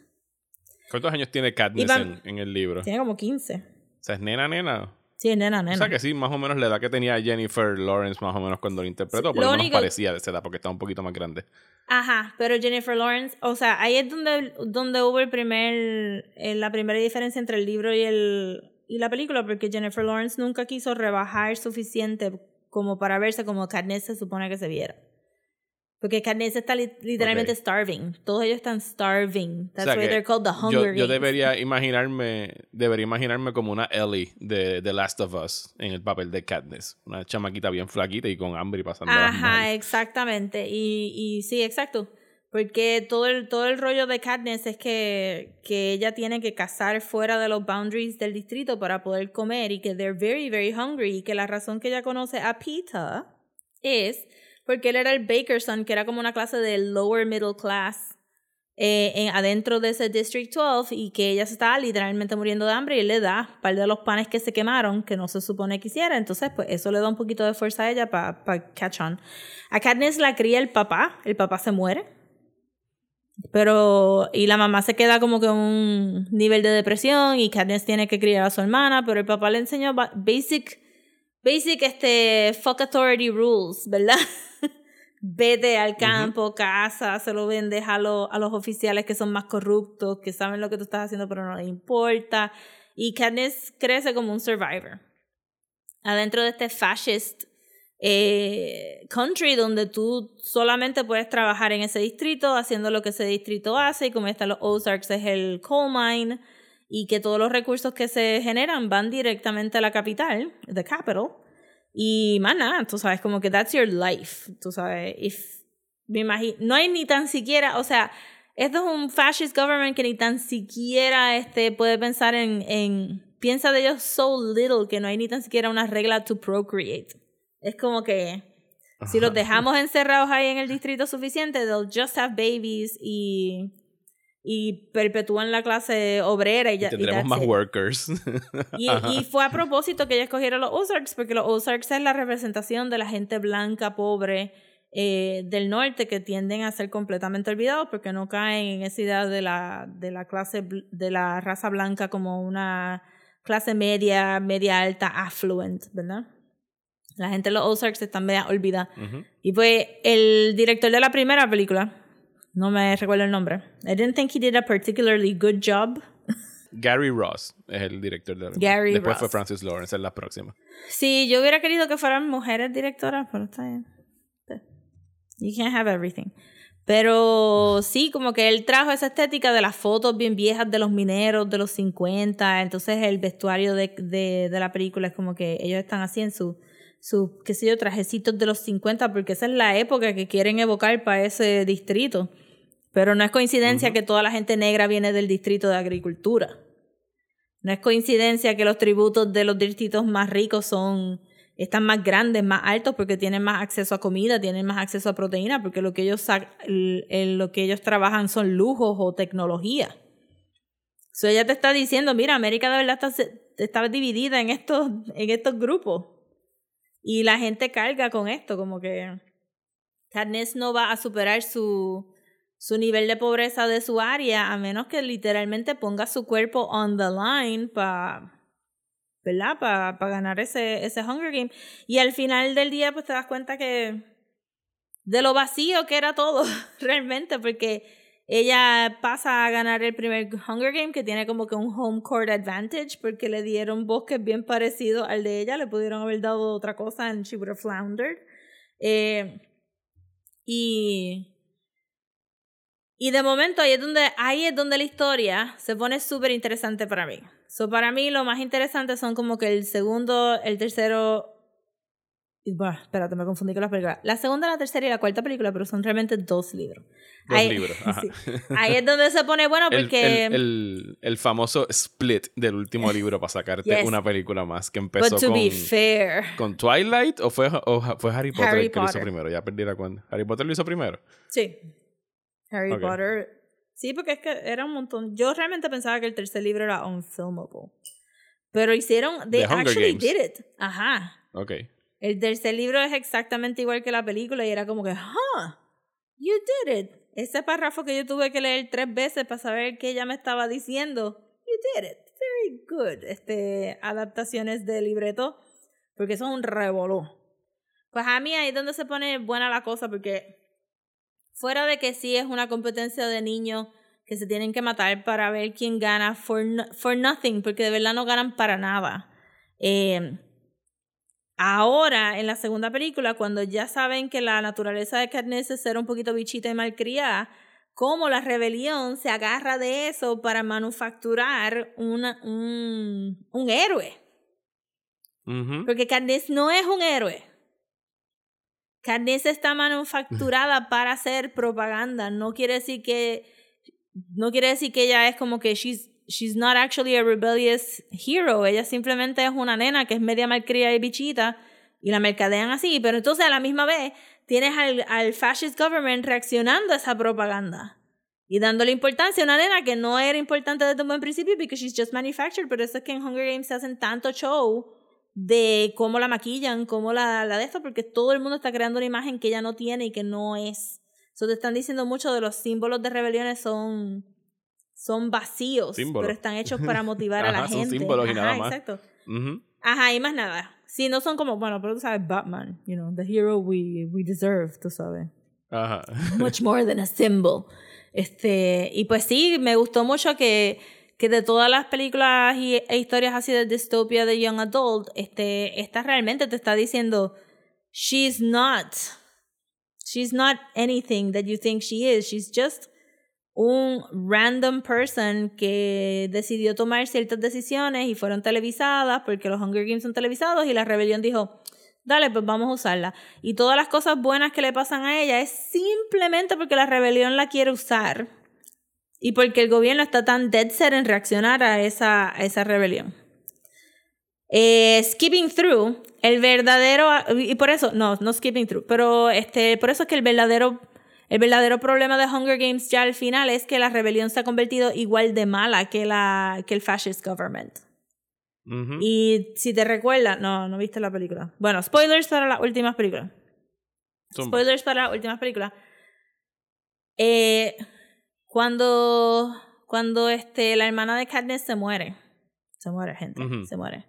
¿Cuántos años tiene Katniss en, en el libro? Tiene como 15. O sea, es nena, nena. Sí, es nena, nena. O sea que sí, más o menos la edad que tenía Jennifer Lawrence, más o menos cuando lo interpretó, Sí, por lo menos único- parecía de esa edad, porque estaba un poquito más grande. Ajá, pero Jennifer Lawrence, o sea, ahí es donde, donde hubo el primer, eh, la primera diferencia entre el libro y, el, y la película, porque Jennifer Lawrence nunca quiso rebajar suficiente como para verse como Katniss se supone que se viera. Porque Katniss está li- literalmente starving. Todos ellos están starving. That's sea why they're called the Yo, Hunger yo Games. debería imaginarme, debería imaginarme como una Ellie de The Last of Us en el papel de Katniss. Una chamaquita bien flaquita y con hambre y pasando Ajá, exactamente. Y, y sí, exacto. Porque todo el, todo el rollo de Katniss es que, que ella tiene que cazar fuera de los boundaries del distrito para poder comer y que they're very, very hungry. Y que la razón que ella conoce a Peter es porque él era el Bakerson, que era como una clase de lower middle class eh, en- adentro de ese District 12 y que ella se estaba literalmente muriendo de hambre y él le da un par de los panes que se quemaron que no se supone que hiciera. Entonces, pues eso le da un poquito de fuerza a ella para catch on. A Katniss la cría el papá, el papá se muere. Pero, y la mamá se queda como que un nivel de depresión y Katniss tiene que criar a su hermana, pero el papá le enseñó ba- basic, basic, este, fuck authority rules, ¿verdad? Vete al campo, casa, se lo vendes a, los a los oficiales que son más corruptos, que saben lo que tú estás haciendo pero no les importa. Y Katniss crece como un survivor. Adentro de este fascist eh, country donde tú solamente puedes trabajar en ese distrito haciendo lo que ese distrito hace y como están los Ozarks es el coal mine y que todos los recursos que se generan van directamente a la capital, the capital, y más nada, tú sabes, como que that's your life, tú sabes, if, me imagino, no hay ni tan siquiera, o sea, esto es un fascist government que ni tan siquiera este, puede pensar en, en, piensa de ellos so little que no hay ni tan siquiera una regla to procreate. Es como que si los dejamos encerrados ahí en el distrito suficiente, they'll just have babies y, y perpetúan la clase obrera y ya. Y tendremos más it. workers. Y, fue a propósito que ella escogiera los Ozarks, porque los Ozarks es la representación de la gente blanca, pobre eh, del norte, que tienden a ser completamente olvidados porque no caen en esa idea de la, de la clase, de la raza blanca como una clase media, media alta, affluent, ¿verdad? La gente de los Ozarks están media olvidada. Ujú. Y pues el director de la primera película, no me recuerdo el nombre, I didn't think he did a particularly good job. Gary Ross es el director de la Gary Después fue. Francis Lawrence en la próxima. Sí, yo hubiera querido que fueran mujeres directoras, pero está bien. You can't have everything. Pero sí, como que él trajo esa estética de las fotos bien viejas de los mineros de los 50. Entonces el vestuario de, de, de la película es como que ellos están así en su, su, qué sé yo, trajecitos de los 50, porque esa es la época que quieren evocar para ese distrito. Pero no es coincidencia que toda la gente negra viene del distrito de agricultura. No es coincidencia que los tributos de los distritos más ricos son están más grandes, más altos porque tienen más acceso a comida, tienen más acceso a proteína, porque lo que ellos lo que ellos trabajan son lujos o tecnología. So ella te está diciendo, mira, América de verdad está, está dividida en estos en estos grupos. Y la gente carga con esto, como que Katniss no va a superar su su nivel de pobreza de su área a menos que literalmente ponga su cuerpo on the line para. Para ganar ese, ese Hunger Game. Y al final del día, pues te das cuenta que de lo vacío que era todo, realmente, porque ella pasa a ganar el primer Hunger Game, que tiene como que un home court advantage, porque le dieron bosques bien parecidos al de ella, le pudieron haber dado otra cosa, and she would have floundered. Eh, y y de momento ahí es donde, ahí es donde la historia se pone súper interesante para mí. So, para mí lo más interesante son como que el segundo, el tercero... Bah, espérate, me confundí con las películas. La segunda, la tercera y la cuarta película, pero son realmente dos libros. Dos ahí, libros, ajá. sí. Ahí es donde se pone bueno porque... el, el- el famoso split del último libro para sacarte Yes. una película más que empezó but to con, be fair... con Twilight o fue, o fue Harry Potter Harry el que lo hizo primero. Ya perdí la cuenta. Harry Potter lo hizo primero. Sí. Harry. Potter. Sí, porque es que era un montón. Yo realmente pensaba que el tercer libro era unfilmable. Pero hicieron. They The actually Games. did it. Ajá. Ok. El tercer libro es exactamente igual que la película y era como que, huh, you did it. Ese párrafo que yo tuve que leer tres veces para saber qué ella me estaba diciendo, you did it. Very good. Este, adaptaciones de libreto, porque eso es un revolú. Pues a mí ahí es donde se pone buena la cosa, porque fuera de que sí es una competencia de niños que se tienen que matar para ver quién gana for, for nothing, porque de verdad no ganan para nada. Eh, ahora, en la segunda película, cuando ya saben que la naturaleza de Katniss es ser un poquito bichita y malcriada, cómo la rebelión se agarra de eso para manufacturar una, un, un héroe. Porque Katniss no es un héroe. Katniss está manufacturada para hacer propaganda. No quiere decir que no quiere decir que ella es como que she's she's not actually a rebellious hero. Ella simplemente es una nena que es media malcriada y bichita y la mercadean así. Pero entonces a la misma vez tienes al, al fascist government reaccionando a esa propaganda y dándole importancia a una nena que no era importante desde un buen principio porque she's just manufactured. Pero eso es que en Hunger Games se hacen tanto show de cómo la maquillan, cómo la, la de esto, porque todo el mundo está creando una imagen que ella no tiene y que no es. Eso te están diciendo mucho de los símbolos de rebeliones son, son vacíos, Símbolos. pero están hechos para motivar a la son gente. símbolos y Ajá, nada más. Exacto. Ujú. Ajá, y más nada. Sí, no son como, bueno, pero tú sabes, Batman, you know, the hero we, we deserve, tú sabes Ajá. much more than a symbol. Este, y pues sí, me gustó mucho que, que de todas las películas y, e historias así de distopia de Young Adult, este, esta realmente te está diciendo, she's not. She's not anything that you think she is. She's just un random person que decidió tomar ciertas decisiones y fueron televisadas porque los Hunger Games son televisados y la rebelión dijo, dale, pues vamos a usarla. Y todas las cosas buenas que le pasan a ella es simplemente porque la rebelión la quiere usar y porque el gobierno está tan dead set en reaccionar a esa, esa rebelión. Eh, skipping through, el verdadero, y por eso, no, no skipping through, pero este, por eso es que el verdadero, el verdadero problema de Hunger Games ya al final es que la rebelión se ha convertido igual de mala que, la, que el fascist government. Y si te recuerdas, no, no viste la película. Bueno, spoilers para las últimas películas. Zumba. Spoilers para las últimas películas. Eh, cuando cuando este, la hermana de Katniss se muere. Se muere, gente. Se muere.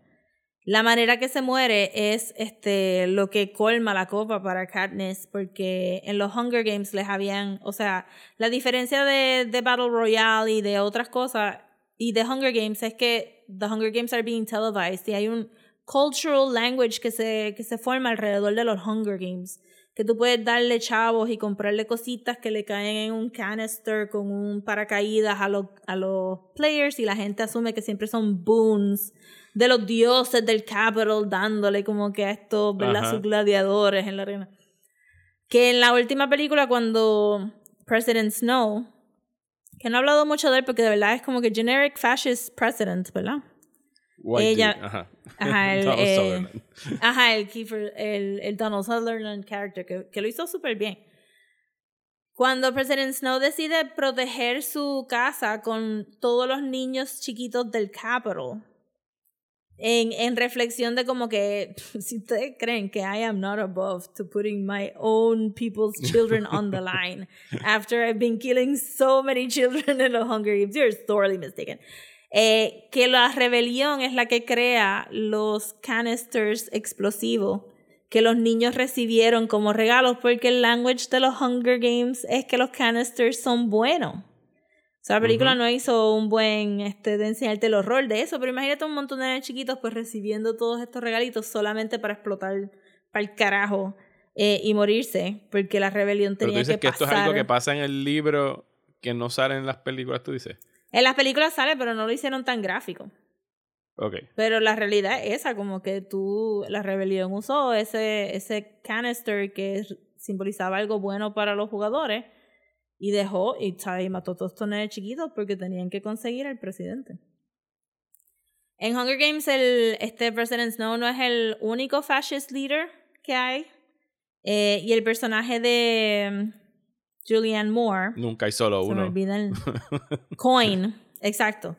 La manera que se muere es este, lo que colma la copa para Katniss, porque en los Hunger Games les habían, o sea, la diferencia de, Battle Royale y de otras cosas y de Hunger Games es que the Hunger Games are being televised y hay un cultural language que se, que se forma alrededor de los Hunger Games. Que tú puedes darle chavos y comprarle cositas que le caen en un canister con un paracaídas a los, a los players y la gente asume que siempre son boons de los dioses del Capitol dándole como que a estos, ¿verdad? Sus gladiadores en la arena. Que en la última película cuando President Snow, que no he hablado mucho de él porque de verdad es como que generic fascist president, ¿verdad? White Ella- dude, Ajá. Ajá, el, eh. Ajá, el Kiefer, el, el Donald Sutherland character, que, que lo hizo súper bien. Cuando President Snow decide proteger su casa con todos los niños chiquitos del Capitol, en, en reflexión de como que, si ustedes creen que I am not above to putting my own people's children on the line after I've been killing so many children in the Hunger Games, you're sorely mistaken. Eh, que la rebelión es la que crea los canisters explosivos que los niños recibieron como regalos porque el language de los Hunger Games es que los canisters son buenos. O sea, la película no hizo un buen este, de enseñarte el horror de eso, pero imagínate un montón de chiquitos pues recibiendo todos estos regalitos solamente para explotar para el carajo eh, y morirse, porque la rebelión Pero tú tenía dices que que esto es algo que pasa en el libro que no sale en las películas, tú dices. En las películas sale, pero no lo hicieron tan gráfico. Ok. Pero la realidad es esa, como que tú, la rebelión usó ese, ese canister que simbolizaba algo bueno para los jugadores y dejó y, mató a todos estos nenes chiquitos porque tenían que conseguir al presidente. En Hunger Games, el, este President Snow no es el único fascist leader que hay. Eh, y el personaje de Julianne Moore Nunca hay solo se me uno. olvida el- Coin, exacto.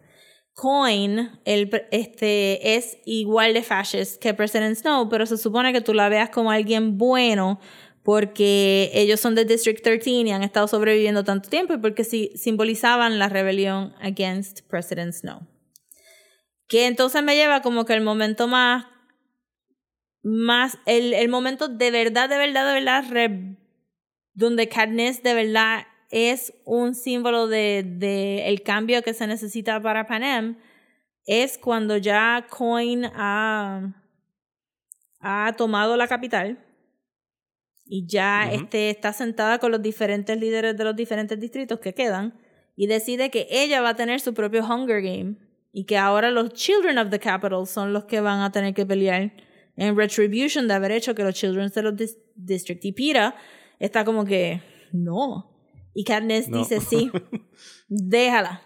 Coin el, este, es igual de fascist que President Snow, pero se supone que tú la veas como alguien bueno porque ellos son de District 13 y han estado sobreviviendo tanto tiempo y porque sí, simbolizaban la rebelión against President Snow. Que entonces me lleva como que el momento más, más, el, el momento de verdad, de verdad, de verdad, re- donde Katniss de verdad es un símbolo de, de el cambio que se necesita para Panem, es cuando ya Coin ha, ha tomado la capital y ya este, está sentada con los diferentes líderes de los diferentes distritos que quedan y decide que ella va a tener su propio Hunger Game y que ahora los Children of the Capital son los que van a tener que pelear en retribution de haber hecho que los Children de los dis- District y Pira está como que no y Katniss No. dice sí déjala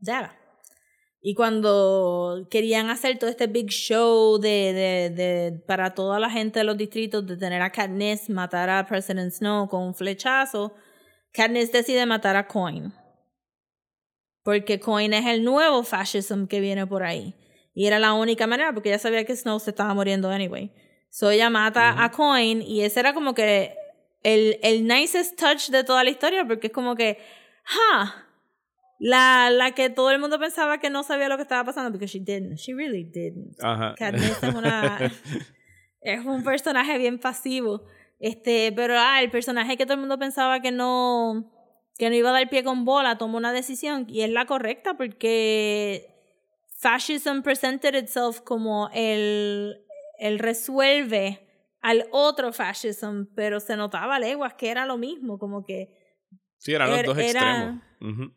déjala y cuando querían hacer todo este big show de, de, de, para toda la gente de los distritos de tener a Katniss matar a President Snow con un flechazo, Katniss decide matar a Coin. Porque Coin es el nuevo fascism que viene por ahí. Y era la única manera, porque ella sabía que Snow se estaba muriendo anyway. So ella mata a Coin y ese era como que el, el nicest touch de toda la historia, porque es como que, ¡ja! La, la que todo el mundo pensaba que no sabía lo que estaba pasando, porque she didn't. She really didn't. Ajá. Katniss es una es un personaje bien pasivo. Este, pero ah, el personaje que todo el mundo pensaba que no que no iba a dar pie con bola tomó una decisión y es la correcta porque fascism presented itself como el el resuelve al otro fascism, pero se notaba a leguas que era lo mismo, como que Sí, eran los Era- dos era- extremos.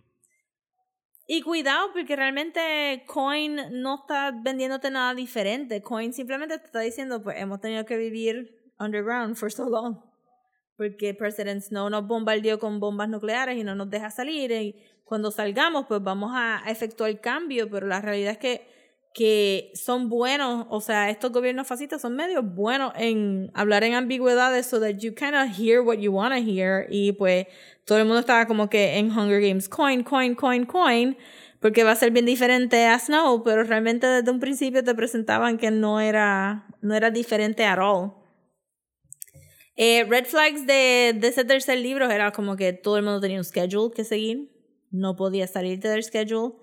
Y cuidado, porque realmente Coin no está vendiéndote nada diferente. Coin simplemente te está diciendo, pues hemos tenido que vivir underground for so long. Porque President Snow nos bombardeó con bombas nucleares y no nos deja salir. Y cuando salgamos, pues vamos a efectuar el cambio. Pero la realidad es que, que son buenos, o sea, estos gobiernos fascistas son medio buenos en hablar en ambigüedades so that you kind of hear what you want to hear. Y pues todo el mundo estaba como que en Hunger Games, coin, coin, coin, coin, porque va a ser bien diferente a Snow, pero realmente desde un principio te presentaban que no era, no era diferente at all. Eh, red flags de, de ese tercer libro era como que todo el mundo tenía un schedule que seguir, no podía salirte del schedule,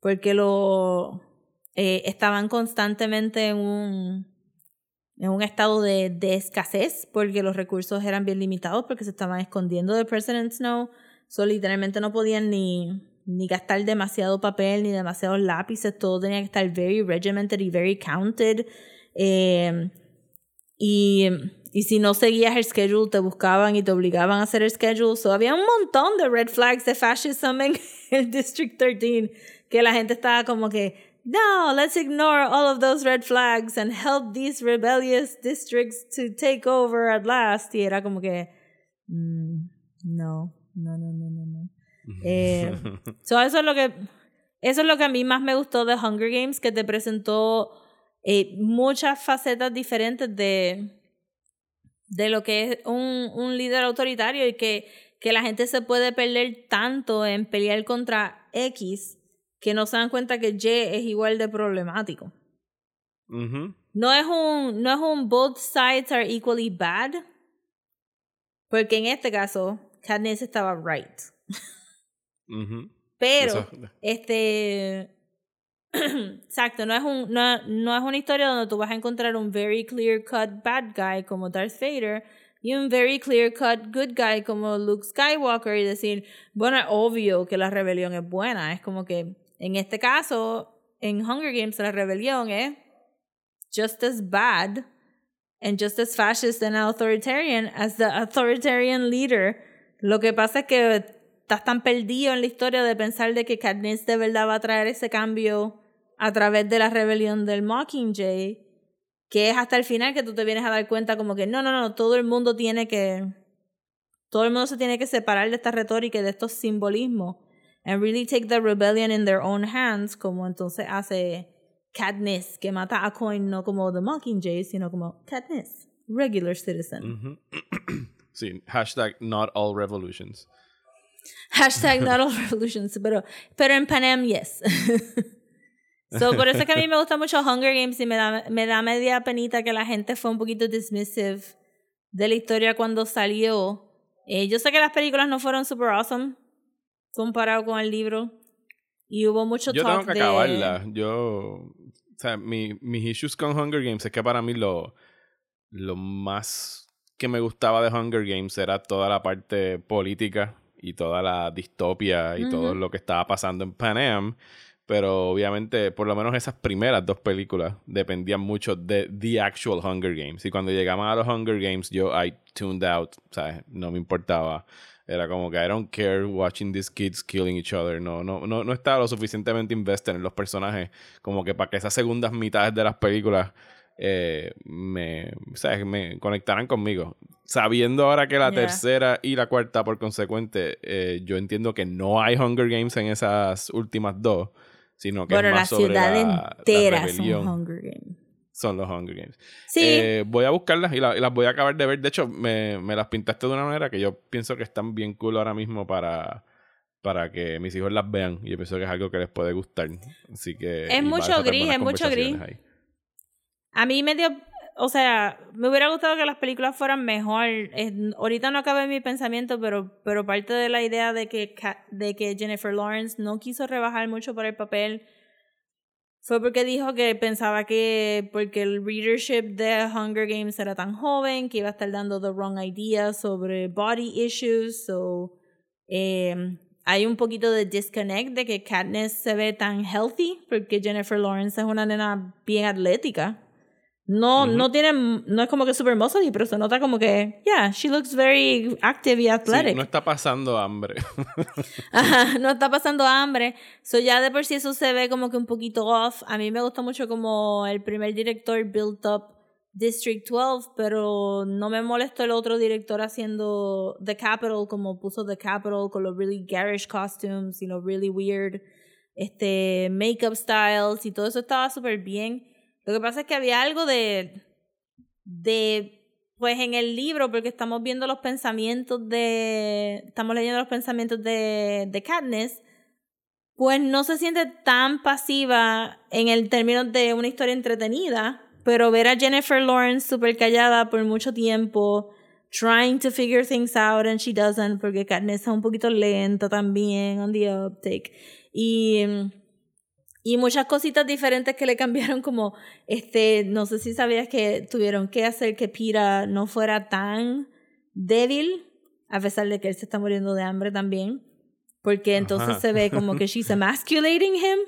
porque lo eh, estaban constantemente en un en un estado de, de escasez porque los recursos eran bien limitados porque se estaban escondiendo de President Snow. So, literalmente no podían ni, ni gastar demasiado papel ni demasiados lápices. Todo tenía que estar very regimented y very counted. Eh, y, y si no seguías el schedule, te buscaban y te obligaban a hacer el schedule. So, había un montón de red flags de fascism en el District 13 que la gente estaba como que no, let's ignore all of those red flags and help these rebellious districts to take over at last. Y era como que, mm, no, no, no, no, no, no. Eh, so eso es lo que, eso es lo que a mí más me gustó de Hunger Games, que te presentó eh, muchas facetas diferentes de, de lo que es un, un líder autoritario y que, que la gente se puede perder tanto en pelear contra X que no se dan cuenta que Y es igual de problemático. Ujú. No es un, no es un both sides are equally bad, porque en este caso Katniss estaba right. Ujú. Pero, Eso- este, exacto, no es, un, no, no es una historia donde tú vas a encontrar un very clear cut bad guy como Darth Vader y un very clear cut good guy como Luke Skywalker y decir, bueno, es obvio que la rebelión es buena. Es como que en este caso, en Hunger Games, la rebelión es just as bad and just as fascist and authoritarian as the authoritarian leader. Lo que pasa es que estás tan perdido en la historia de pensar de que Katniss de verdad va a traer ese cambio a través de la rebelión del Mockingjay, que es hasta el final que tú te vienes a dar cuenta como que no, no, no, todo el mundo tiene que, todo el mundo se tiene que separar de esta retórica y de estos simbolismos and really take the rebellion in their own hands, como entonces hace Katniss, que mata a Coin no como The Mockingjay, sino como Katniss, regular citizen. Ujú. sí, hashtag not all revolutions. Hashtag not all revolutions, pero, pero en Panem, yes. so, por eso es que a mí me gusta mucho Hunger Games y me da, me da media penita que la gente fue un poquito dismissive de la historia cuando salió. Eh, yo sé que las películas no fueron super awesome comparado con el libro. Y hubo mucho Yo talk tengo que de... acabarla. Yo. O sea, mi, mis issues con Hunger Games es que para mí lo, lo más que me gustaba de Hunger Games era toda la parte política y toda la distopia y todo Ujú. lo que estaba pasando en Pan Am. Pero obviamente, por lo menos esas primeras dos películas dependían mucho de The Actual Hunger Games. Y cuando llegaban a los Hunger Games, yo I tuned out, ¿sabes? No me importaba. Era como que I don't care watching these kids killing each other. No, no, no, no estaba lo suficientemente invested en los personajes como que para que esas segundas mitades de las películas eh, me, ¿sabes? me conectaran conmigo. Sabiendo ahora que la Yeah. tercera y la cuarta, por consecuente, eh, yo entiendo que no hay Hunger Games en esas últimas dos, sino que Bueno, es la más sobre ciudad la, la entera son rebelión. Hunger Games. Son los Hunger Games. Sí, Eh, voy a buscarlas y, la- y las voy a acabar de ver. De hecho, me, me las pintaste de una manera que yo pienso que están bien cool ahora mismo para, para que mis hijos las vean. Y yo pienso que es algo que les puede gustar. Así que. Es mucho gris, es mucho gris. ahí. A mí me dio, o sea, me hubiera gustado que las películas fueran mejor. Es- ahorita no acabé mi pensamiento, pero, pero parte de la idea de que, de que Jennifer Lawrence no quiso rebajar mucho por el papel fue porque dijo que pensaba que porque el readership de Hunger Games era tan joven que iba a estar dando the wrong idea sobre body issues. So, eh, hay un poquito de disconnect de que Katniss se ve tan healthy porque Jennifer Lawrence es una nena bien atlética. No, no tiene, no es como que super muscly, pero se nota como que, yeah, she looks very active y Sí, athletic. no está pasando hambre. Ajá, no está pasando hambre. So ya de por sí eso se ve como que un poquito off. A mí me gustó mucho como el primer director built up District 12, pero no me molestó el otro director haciendo The Capitol, como puso The Capitol con los really garish costumes y los really weird este makeup styles y todo eso estaba súper bien. Lo que pasa es que había algo de de pues en el libro porque estamos viendo los pensamientos de estamos leyendo los pensamientos de de Katniss pues no se siente tan pasiva en el término de una historia entretenida pero ver a Jennifer Lawrence súper callada por mucho tiempo trying to figure things out and she doesn't porque Katniss es un poquito lenta también on the uptake y y muchas cositas diferentes que le cambiaron como este no sé si sabías que tuvieron que hacer que Pira no fuera tan débil a pesar de que él se está muriendo de hambre también porque entonces Ajá. se ve como que she's emasculating him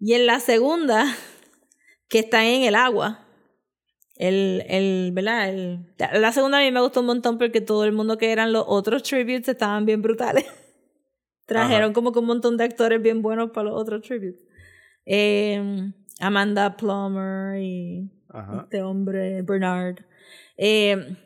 y en la segunda que está en el agua el, el, ¿verdad? El, la segunda a mí me gustó un montón porque todo el mundo que eran los otros tributes estaban bien brutales. Trajeron como que un montón de actores bien buenos para los otros tributes. Eh, Amanda Plummer y Ajá. este hombre, Bernard. Eh,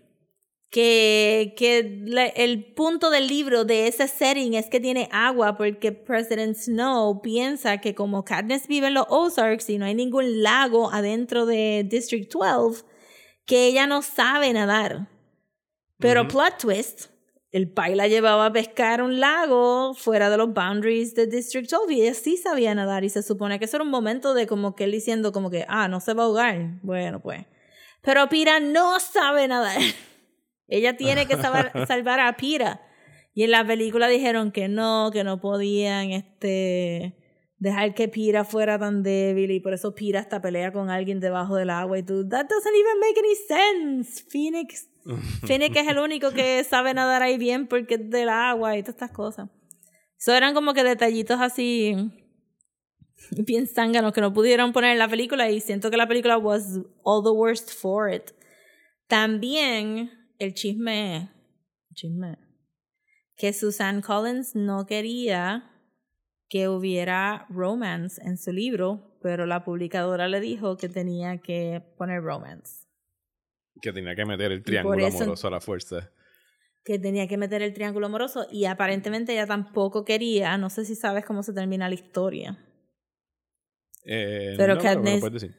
que que la- el punto del libro de ese setting es que tiene agua porque President Snow piensa que como Katniss vive en los Ozarks y no hay ningún lago adentro de District 12, que ella no sabe nadar. Pero plot twist, el pai la llevaba a pescar a un lago fuera de los boundaries de District 12 y ella sí sabía nadar y se supone que eso era un momento de como que él diciendo como que, ah, no se va a ahogar. Bueno, pues. Pero Pira no sabe nadar. ella tiene que salvar a Pira. Y en la película dijeron que no, que no podían este, dejar que Pira fuera tan débil y por eso Pira hasta pelea con alguien debajo del agua y tú, that doesn't even make any sense. Phoenix, Phoenix es el único que sabe nadar ahí bien porque es del agua y todas estas cosas. Eso eran como que detallitos así bien zánganos que no pudieron poner en la película y siento que la película was all the worst for it. También el chisme, chisme, que Susan Collins no quería que hubiera romance en su libro, pero la publicadora le dijo que tenía que poner romance, Que tenía que meter el triángulo amoroso a la fuerza. que tenía que meter el triángulo amoroso y aparentemente ella tampoco quería, no sé si sabes cómo se termina la historia. Eh, Pero no, Katniss- puedes decir.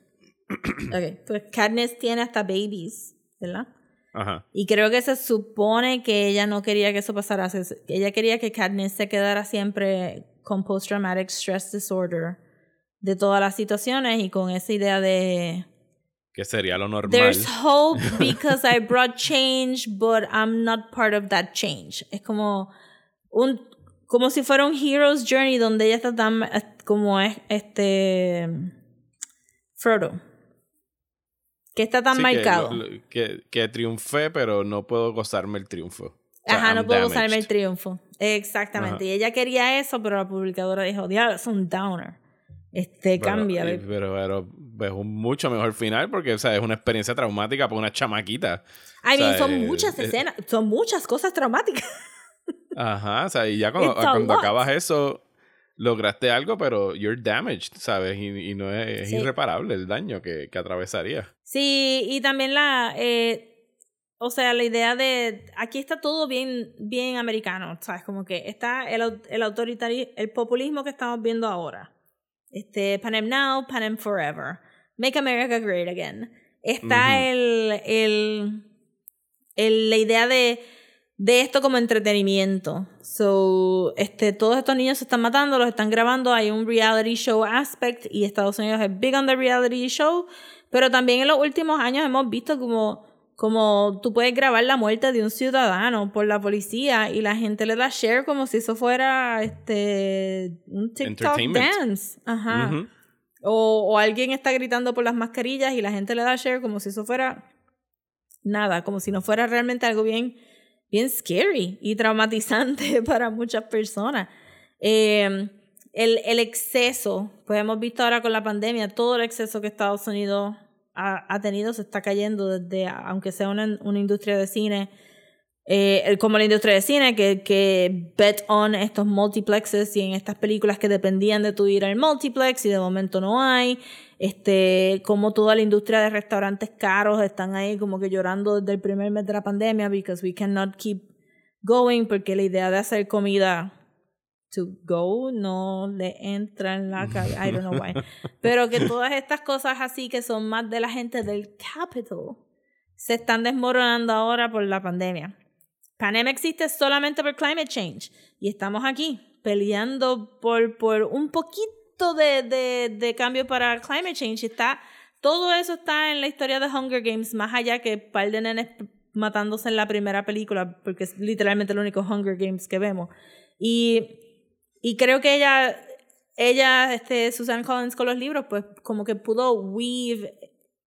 Ok, pues Katniss tiene hasta babies, ¿verdad? Ajá. Y creo que se supone que ella no quería que eso pasara. Ella quería que Katniss se quedara siempre con post-traumatic stress disorder de todas las situaciones y con esa idea de Que sería lo normal. There's hope because I brought change, but I'm not part of that change. Es como un como si fuera un hero's journey donde ella está tan eh, como es este Frodo. Que está tan Sí, que marcado. lo- Que, que triunfé, pero no puedo gozarme el triunfo. O sea, Ajá, no puedo usarme el triunfo. Exactamente. Ajá. Y ella quería eso, pero la publicadora dijo, diablo, es un downer. Este, Pero- cambia. y- babe". Pero, pero es un mucho mejor final porque o sea, es una experiencia traumática para una chamaquita. I o mean, sea, son eh, muchas eh, escenas, son muchas cosas traumáticas. Ajá, o sea, y ya cuando, cuando acabas eso, lograste algo, pero you're damaged, ¿sabes? Y, y no es, es Sí. irreparable el daño que, que atravesaría. Sí, y también la, eh, o sea, la idea de, aquí está todo bien, bien americano, ¿sabes? Como que está el, el autoritarismo, el populismo que estamos viendo ahora. Este, Panem Now, Panem Forever. Make America Great Again. Está Ujú. el, el, el, la idea de, de esto como entretenimiento. So, este, todos estos niños se están matando, los están grabando, hay un reality show aspect y Estados Unidos es big on the reality show, pero también en los últimos años hemos visto como, como tú puedes grabar la muerte de un ciudadano por la policía y la gente le da share como si eso fuera este un TikTok dance. Ajá. O, o alguien está gritando por las mascarillas y la gente le da share como si eso fuera nada, como si no fuera realmente algo bien, bien scary y traumatizante para muchas personas. Eh, el, el exceso, pues hemos visto ahora con la pandemia, todo el exceso que Estados Unidos ha, tenido se está cayendo desde, aunque sea una, una industria de cine, eh, como la industria de cine, que, que bet on estos multiplexes y en estas películas que dependían de tu ir al multiplex y de momento no hay. Este, como toda la industria de restaurantes caros están ahí como que llorando desde el primer mes de la pandemia because we cannot keep going porque la idea de hacer comida to go no le entra en la cabeza. I don't know why. Pero que todas estas cosas así que son más de la gente del capital se están desmoronando ahora por la pandemia. Panema existe solamente por climate change y estamos aquí peleando por, por un poquito de, de, de cambio para climate change. Está, todo eso está en la historia de Hunger Games, más allá que par de nenes matándose en la primera película, porque es literalmente el único Hunger Games que vemos. Y, y creo que ella, ella, este, Susan Collins con los libros, pues como que pudo weave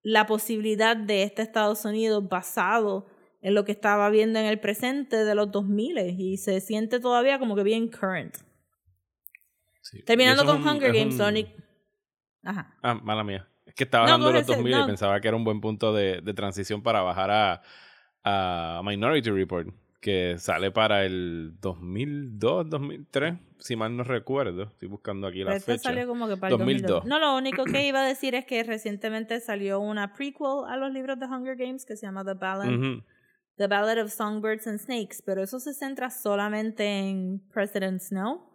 la posibilidad de este Estados Unidos basado en lo que estaba viendo en el presente de los 2000 y se siente todavía como que bien current. Sí. Terminando Y con un- Hunger es Games, un- Sonic. Ajá. Ah, mala mía. Es que estaba No, hablando de los cógese, 2000 y no. pensaba que era un buen punto de, de transición para bajar a, a Minority Report, que sale para el 2002, 2003, si mal no recuerdo. Estoy buscando aquí la este fecha. salió como que para el 2002. 2002. No, lo único que iba a decir es que recientemente salió una prequel a los libros de Hunger Games que se llama The Ballad. The Ballad of Songbirds and Snakes, pero eso se centra solamente en President Snow,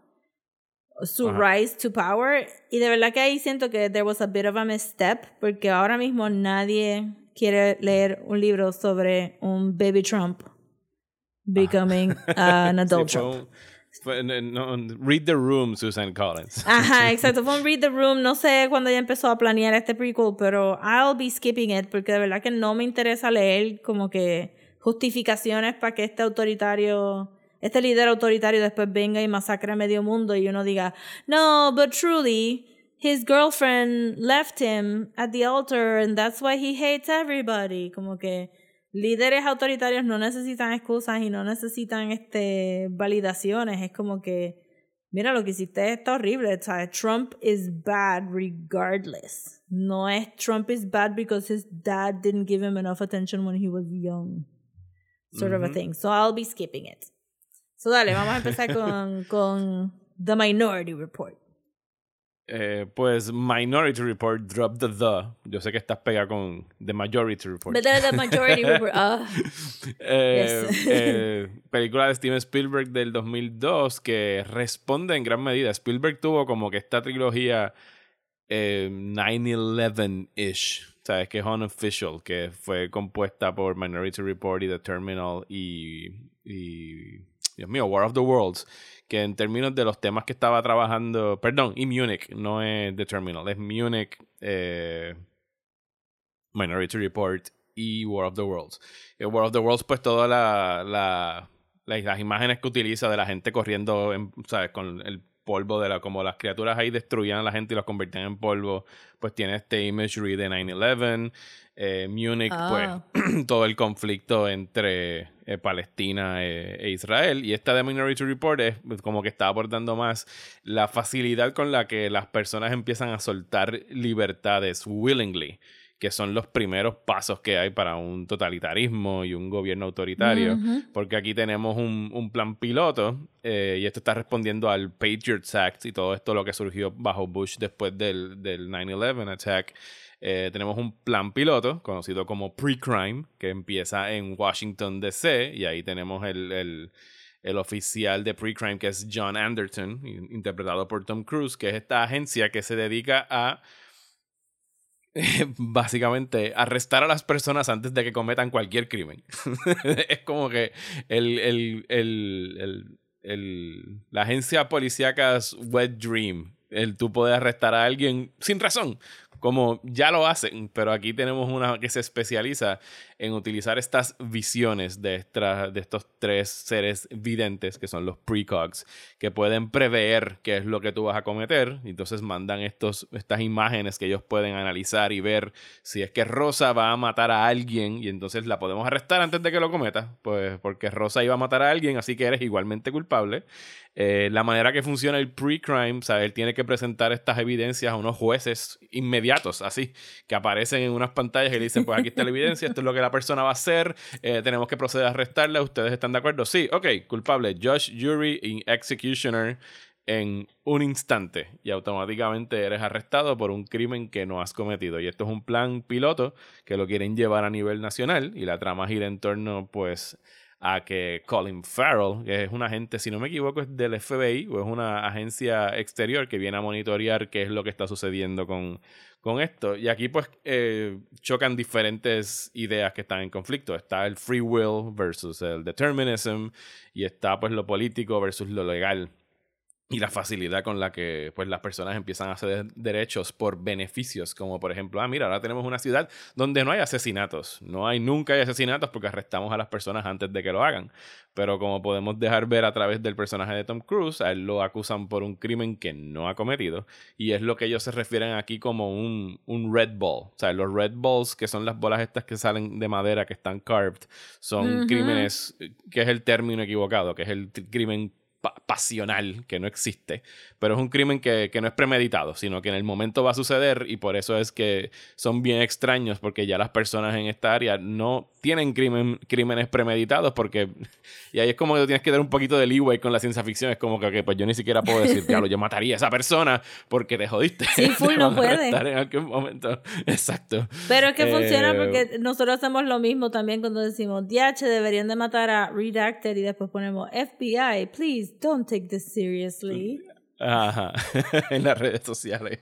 su Ajá. rise to power, y de verdad que ahí siento que there was a bit of a misstep, porque ahora mismo nadie quiere leer un libro sobre un baby Trump becoming an adult Sí, fue un- read the Room, Susan Collins. Ajá, exacto. Fue un Read the Room. No sé cuándo ella empezó a planear este prequel, pero I'll be skipping it porque de verdad que no me interesa leer como que justificaciones para que este autoritario, este líder autoritario después venga y masacre a medio mundo y uno diga, no, but truly, his girlfriend left him at the altar and that's why he hates everybody. Como que líderes autoritarios no necesitan excusas y no necesitan este validaciones. Es como que Mira, lo que hiciste está horrible. Trump is bad regardless. No es Trump is bad because his dad didn't give him enough attention when he was young. Sort of a thing. So I'll be skipping it. So dale, vamos a empezar con, con The Minority Report. Eh, pues Minority Report, drop the the. Yo sé que estás pegada con The Majority Report. But the, the Majority Report. ah. Eh, Yes. eh, película de Steven Spielberg del 2002 que responde en gran medida. Spielberg tuvo como que esta trilogía eh, 9-11-ish, ¿sabes? Que es unofficial, que fue compuesta por Minority Report y The Terminal y, y Dios mío, War of the Worlds, que en términos de los temas que estaba trabajando, perdón, y Munich, no es The Terminal, es Munich, eh, Minority Report y War of the Worlds. El War of the Worlds, pues todas la, la- la- las imágenes que utiliza de la gente corriendo, en, ¿sabes? Con el polvo de la, como las criaturas ahí destruían a la gente y los convertían en polvo, pues tiene este imagery de 9-11. Eh, Munich, Ah. pues todo el conflicto entre eh, Palestina eh, e Israel. Y esta de Minority Report es pues, como que está abordando más la facilidad con la que las personas empiezan a soltar libertades willingly que son los primeros pasos que hay para un totalitarismo y un gobierno autoritario. Porque aquí tenemos un, un plan piloto eh, y esto está respondiendo al Patriots Act y todo esto lo que surgió bajo Bush después del, del 9-11 attack. Eh, tenemos un plan piloto conocido como Pre-Crime que empieza en Washington DC y ahí tenemos el, el, el oficial de Pre-Crime que es John Anderton, in- interpretado por Tom Cruise, que es esta agencia que se dedica a básicamente arrestar a las personas antes de que cometan cualquier crimen. es como que el, el, el, el, la agencia policíaca es Wet Dream. El tú puedes arrestar a alguien sin razón, como ya lo hacen, pero aquí tenemos una que se especializa en utilizar estas visiones de, de estos tres seres videntes, que son los precogs, que pueden prever qué es lo que tú vas a cometer. Entonces mandan estos, estas imágenes que ellos pueden analizar y ver si es que Rosa va a matar a alguien y entonces la podemos arrestar antes de que lo cometa, pues porque Rosa iba a matar a alguien, así que eres igualmente culpable. Eh, la manera que funciona el pre-crime, o sea, él tiene que presentar estas evidencias a unos jueces inmediatos, así, que aparecen en unas pantallas y le dicen, pues aquí está la evidencia, esto es lo que la persona va a hacer, eh, tenemos que proceder a arrestarla, ¿ustedes están de acuerdo? Sí, ok, culpable, judge, jury y executioner en un instante y automáticamente eres arrestado por un crimen que no has cometido. Y esto es un plan piloto que lo quieren llevar a nivel nacional y la trama gira en torno pues a que Colin Farrell, que es un agente, si no me equivoco, es del FBI o es una agencia exterior que viene a monitorear qué es lo que está sucediendo con, con esto. Y aquí pues eh, chocan diferentes ideas que están en conflicto. Está el free will versus el determinism y está pues lo político versus lo legal y la facilidad con la que pues las personas empiezan a ceder derechos por beneficios, como por ejemplo, ah, mira, ahora tenemos una ciudad donde no hay asesinatos, no hay nunca hay asesinatos porque arrestamos a las personas antes de que lo hagan, pero como podemos dejar ver a través del personaje de Tom Cruise, a él lo acusan por un crimen que no ha cometido y es lo que ellos se refieren aquí como un, un red ball, o sea, los red balls que son las bolas estas que salen de madera que están carved, son crímenes, que es el término equivocado, que es el crimen pasional que no existe, pero es un crimen que, que, no es premeditado, sino que en el momento va a suceder y por eso es que son bien extraños porque ya las personas en esta área no tienen crimen, crímenes premeditados porque y ahí es como que tienes que dar un poquito de leeway con la ciencia ficción, es como que pues yo ni siquiera puedo decir, claro, yo mataría a esa persona porque te jodiste. Sí, full no puede. En algún momento. Exacto. Pero es que funciona Eh, porque nosotros hacemos lo mismo también cuando decimos, DH deberían de matar a Redacted y después ponemos FBI, please don't take this seriously. Ajá, en las redes sociales.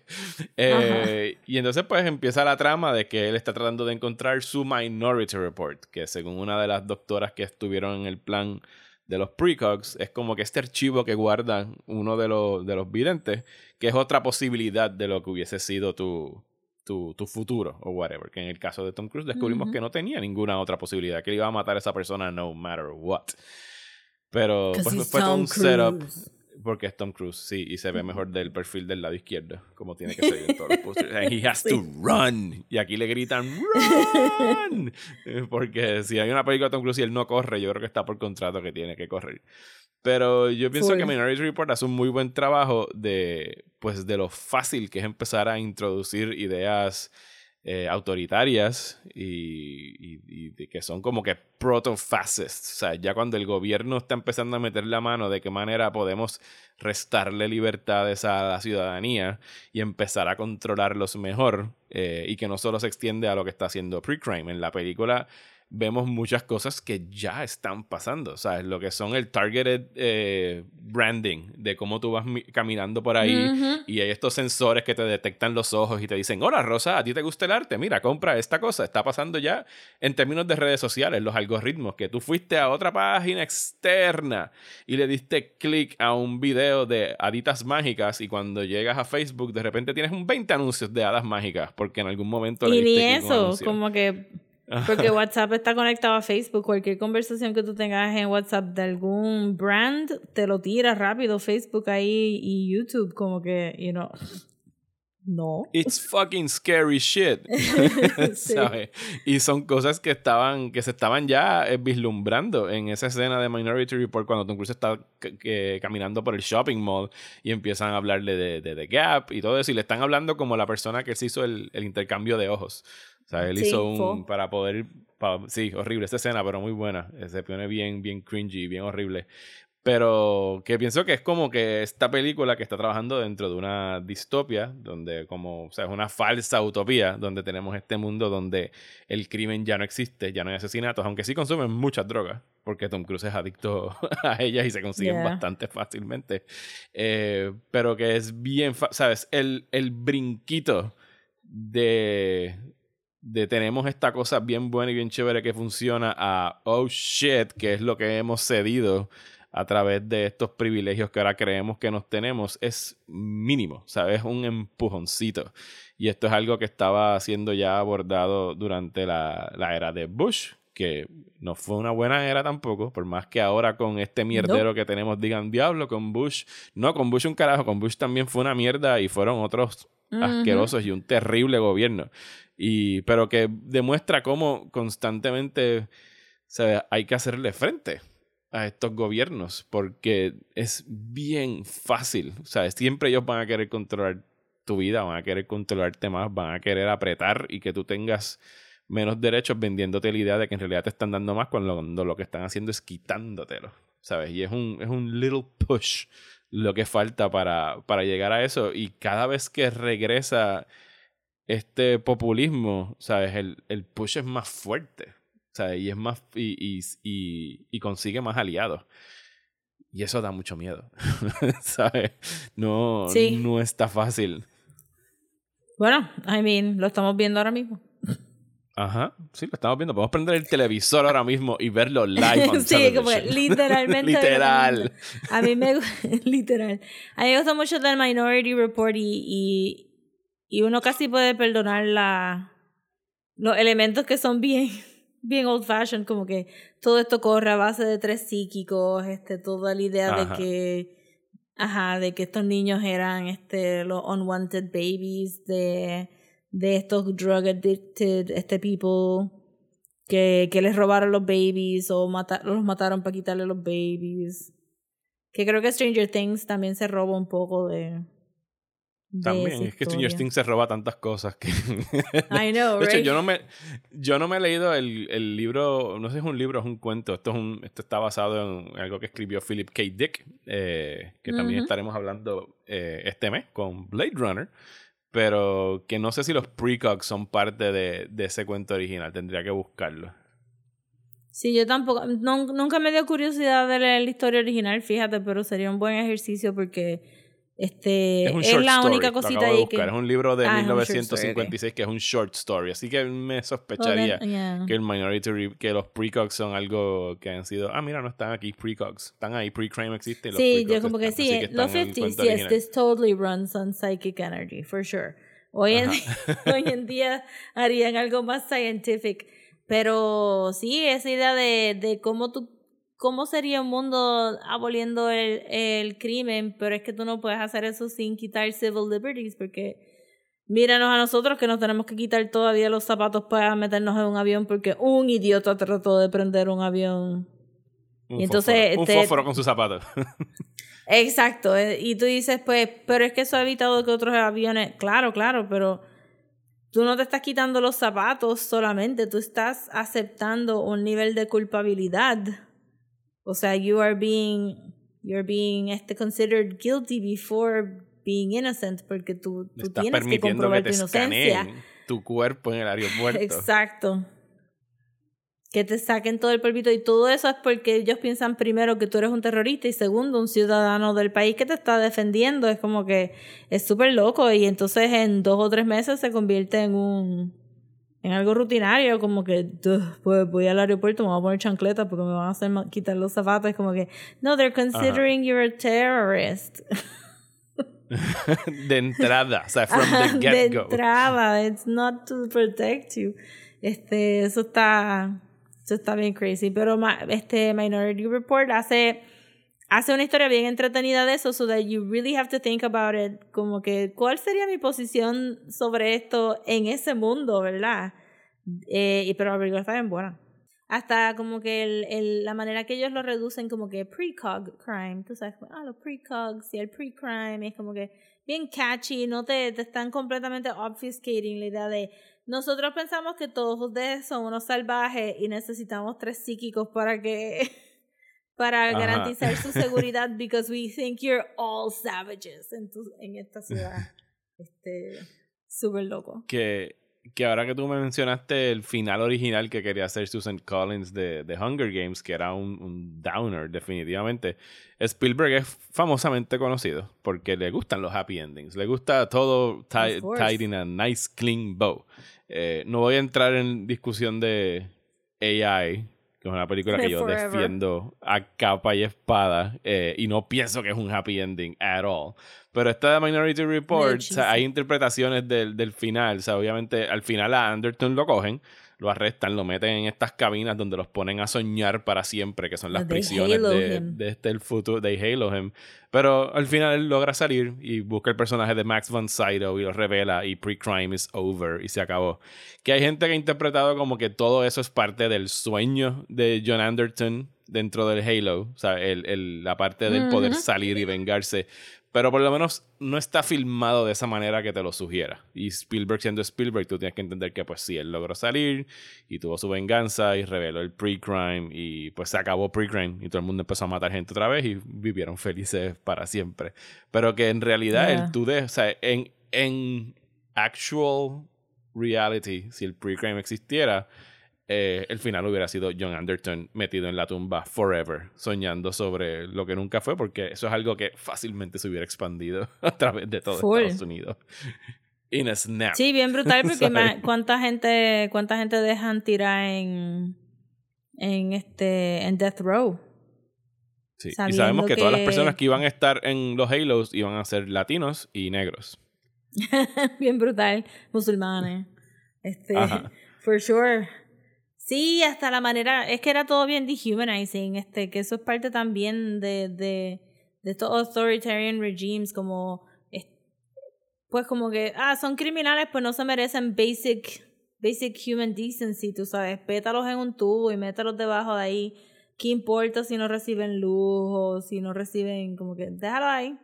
Eh, y entonces pues empieza la trama de que él está tratando de encontrar su Minority Report, que según una de las doctoras que estuvieron en el plan de los precogs, es como que este archivo que guarda uno de los, de los videntes, que es otra posibilidad de lo que hubiese sido tu, tu, tu futuro o whatever. Que en el caso de Tom Cruise descubrimos que no tenía ninguna otra posibilidad, que él iba a matar a esa persona no matter what. Pero pues, fue todo un setup. Porque es Tom Cruise, sí, y se ve mejor del perfil del lado izquierdo, como tiene que ser en todos los posters. And he has to run. Y aquí le gritan, run. Porque si hay una película de Tom Cruise y él no corre, yo creo que está por contrato que tiene que correr. Pero yo pienso que. Minority Report hace un muy buen trabajo de, pues, de lo fácil que es empezar a introducir ideas eh, autoritarias y, que son como que proto-fascists. O sea, ya cuando el gobierno está empezando a meter la mano de qué manera podemos restarle libertades a la ciudadanía y empezar a controlarlos mejor eh, y que no solo se extiende a lo que está haciendo Pre-Crime. En la película vemos muchas cosas que ya están pasando. O sea, lo que son el targeted eh, branding de cómo tú vas mi- caminando por ahí Ujú. y hay estos sensores que te detectan los ojos y te dicen, hola Rosa, ¿a ti te gusta el arte? Mira, compra esta cosa. Está pasando ya en términos de redes sociales, los algoritmos, que tú fuiste a otra página externa y le diste clic a un video de haditas mágicas y cuando llegas a Facebook de repente tienes un 20 anuncios de hadas mágicas porque en algún momento le Y ni diste un eso, como que porque WhatsApp está conectado a Facebook. Cualquier conversación que tú tengas en WhatsApp de algún brand, te lo tira rápido Facebook ahí y YouTube, como que, you know. No. It's fucking scary shit. Sí. ¿Sabes? Y son cosas que estaban, que se estaban ya eh, vislumbrando en esa escena de Minority Report cuando Tom Cruise está que- caminando por el shopping mall y empiezan a hablarle de, de The Gap y todo eso. Y le están hablando como la persona que se hizo el, el intercambio de ojos. O sea, él Sí, hizo un. Para poder. pa- sí, horrible esta escena, pero muy buena. Se pone bien, bien cringy, bien horrible. Pero que pienso que es como que esta película que está trabajando dentro de una distopia, donde como, o sea, es una falsa utopía, donde tenemos este mundo donde el crimen ya no existe, ya no hay asesinatos, aunque sí consumen muchas drogas, porque Tom Cruise es adicto a ellas y se consiguen Yeah. bastante fácilmente. Eh, pero que es bien, ¿sabes? El, el brinquito de, de tenemos esta cosa bien buena y bien chévere que funciona a oh shit, que es lo que hemos cedido a través de estos privilegios que ahora creemos que nos tenemos, es mínimo, ¿sabes? Un empujoncito. Y esto es algo que estaba siendo ya abordado durante la, la era de Bush, que no fue una buena era tampoco, por más que ahora con este mierdero que tenemos digan diablo con Bush, no, con Bush un carajo, con Bush también fue una mierda y fueron otros Asquerosos y un terrible gobierno. Y, pero que demuestra cómo constantemente hay que hacerle frente. a estos gobiernos porque es bien fácil. O siempre ellos van a querer controlar tu vida, van a querer controlarte más, van a querer apretar y que tú tengas menos derechos vendiéndote la idea de que en realidad te están dando más cuando lo que están haciendo es quitándotelo, ¿sabes? Y es un, es un little push lo que falta para, para llegar a eso y cada vez que regresa este populismo, ¿sabes? El, el push es más fuerte, ¿sabes? Y es más, y, y, y, y consigue más aliados. Y eso da mucho miedo, ¿sabes? No, Sí. no está fácil. Bueno, I mean, lo estamos viendo ahora mismo. Ajá, sí, lo estamos viendo. Podemos prender el televisor ahora mismo y verlo live on sí, como que literalmente. Literal. A mí me literal. A mí me gusta mucho el Minority Report y, y, y uno casi puede perdonar la, los elementos que son bien, bien old fashioned, como que todo esto corre a base de tres psíquicos, este, toda la idea Ajá. de que, ajá, de que estos niños eran este, los unwanted babies de, de estos drug addicted, este people que, que les robaron los babies o mata- los mataron para quitarle los babies. Que creo que Stranger Things también se roba un poco de. de También, es que Stranger. Things se roba tantas cosas que... I know, De hecho, yo no me, yo no me he leído el, el libro, no sé si es un libro es un cuento, esto, es un, esto está basado en algo que escribió Philip K. Dick, eh, que también estaremos hablando eh, este mes con Blade Runner, pero que no sé si los precogs son parte de, de ese cuento original, tendría que buscarlo. Sí, yo tampoco. nun- nunca me dio curiosidad de leer la historia original, fíjate, pero sería un buen ejercicio porque este Es un es short la story, única lo cosita acabo de ahí buscar, que. es un libro de Ah, es un short story, 1956 que es un short story, así que me Oh, sospecharía then, yeah. que el Minority que los precogs son algo que han sido, ah, mira, no están aquí precogs, están ahí, pre-crime existe y los Sí, yo como que están, sí, que los están en el 50s, cuento yes, this totally runs on psychic energy, for sure. Hoy en, hoy en día harían algo más scientific, pero sí, esa idea de, de cómo tú, cómo sería un mundo aboliendo el, el crimen, pero es que tú no puedes hacer eso sin quitar civil liberties, porque míranos a nosotros que nos tenemos que quitar todavía los zapatos para meternos en un avión porque un idiota trató de prender un avión. Un y entonces, fósforo, un te- fósforo con sus zapatos. Exacto, eh, y tú dices, pues, pero es que eso ha evitado que otros aviones, claro, claro, pero tú no te estás quitando los zapatos solamente, tú estás aceptando un nivel de culpabilidad. O sea, you are being, you're being este, considered guilty before being innocent, porque tú, tú Estás tienes que permitiendo que comprobar te tu inocencia. tu cuerpo en el aeropuerto. Exacto. Que te saquen todo el polvito y todo eso es porque ellos piensan primero que tú eres un terrorista y segundo un ciudadano del país que te está defendiendo. Es como que es súper loco y entonces en dos o tres meses se convierte en un en algo rutinario como que "Duh, pues voy al aeropuerto me voy a poner chancleta porque me van a hacer quitar los zapatos es como que no they're considering you're a terrorist de entrada, o sea, from Ajá, the de get-go. entrada, it's not to protect you. Este, eso está, eso está bien crazy. Pero este Minority Report hace, hace una historia bien entretenida de eso, so that you really have to think about it. Como que, ¿cuál sería mi posición sobre esto en ese mundo, verdad? Eh, y pero la película está bien buena. Hasta como que el, el, la manera que ellos lo reducen como que precog crime, tú sabes, ah, los precogs y el pre-crime, es como que bien catchy, no te, te están completamente obfuscating la idea de nosotros pensamos que todos ustedes son unos salvajes y necesitamos tres psíquicos para que para Ajá. garantizar su seguridad because we think you're all savages en, tu, en esta ciudad. Este, súper loco. que, que ahora que tú me mencionaste el final original que quería hacer Susan Collins de, de Hunger Games, que era un, un downer definitivamente, Spielberg es famosamente conocido porque le gustan los happy endings, le gusta todo ti- tied in a nice clean bow. Eh, no voy a entrar en discusión de AI, que es una película que yo Forever. defiendo a capa y espada eh, y no pienso que es un happy ending at all. Pero esta de Minority Report, o sea, cheesy. hay interpretaciones del, del final. O sea, obviamente al final a Anderton lo cogen. Lo arrestan, lo meten en estas cabinas donde los ponen a soñar para siempre, que son las They prisiones de, este el futuro, de Halo him. Pero al final él logra salir y busca el personaje de Max von Sydow y lo revela y pre-crime is over y se acabó. Que hay gente que ha interpretado como que todo eso es parte del sueño de John Anderton dentro del Halo, o sea, el, el- la parte del poder salir y vengarse. Pero por lo menos no está filmado de esa manera que te lo sugiera. Y Spielberg siendo Spielberg, tú tienes que entender que pues sí, él logró salir y tuvo su venganza y reveló el pre-crime y pues se acabó pre-crime y todo el mundo empezó a matar gente otra vez y vivieron felices para siempre. Pero que en realidad Yeah. el tú de, o sea, en, en actual reality, si el pre-crime existiera, eh, el final hubiera sido John Anderton metido en la tumba forever, soñando sobre lo que nunca fue, porque eso es algo que fácilmente se hubiera expandido a través de todo Full. Estados Unidos. In a snap. Sí, bien brutal porque cuánta gente, cuánta gente dejan tirar en en este en Death Row. Sí, Y sabemos que, todas las personas que iban a estar en los Halos iban a ser latinos y negros. bien brutal, musulmanes. Este, Ajá. for sure. Sí, hasta la manera, es que era todo bien dehumanizing, este, que eso es parte también de, de, de estos authoritarian regimes, como, es- pues como que, ah, son criminales, pues no se merecen basic, basic human decency, tú sabes, pétalos en un tubo y mételos debajo de ahí. ¿Qué importa si no reciben luz si no reciben, como que, déjalo ahí.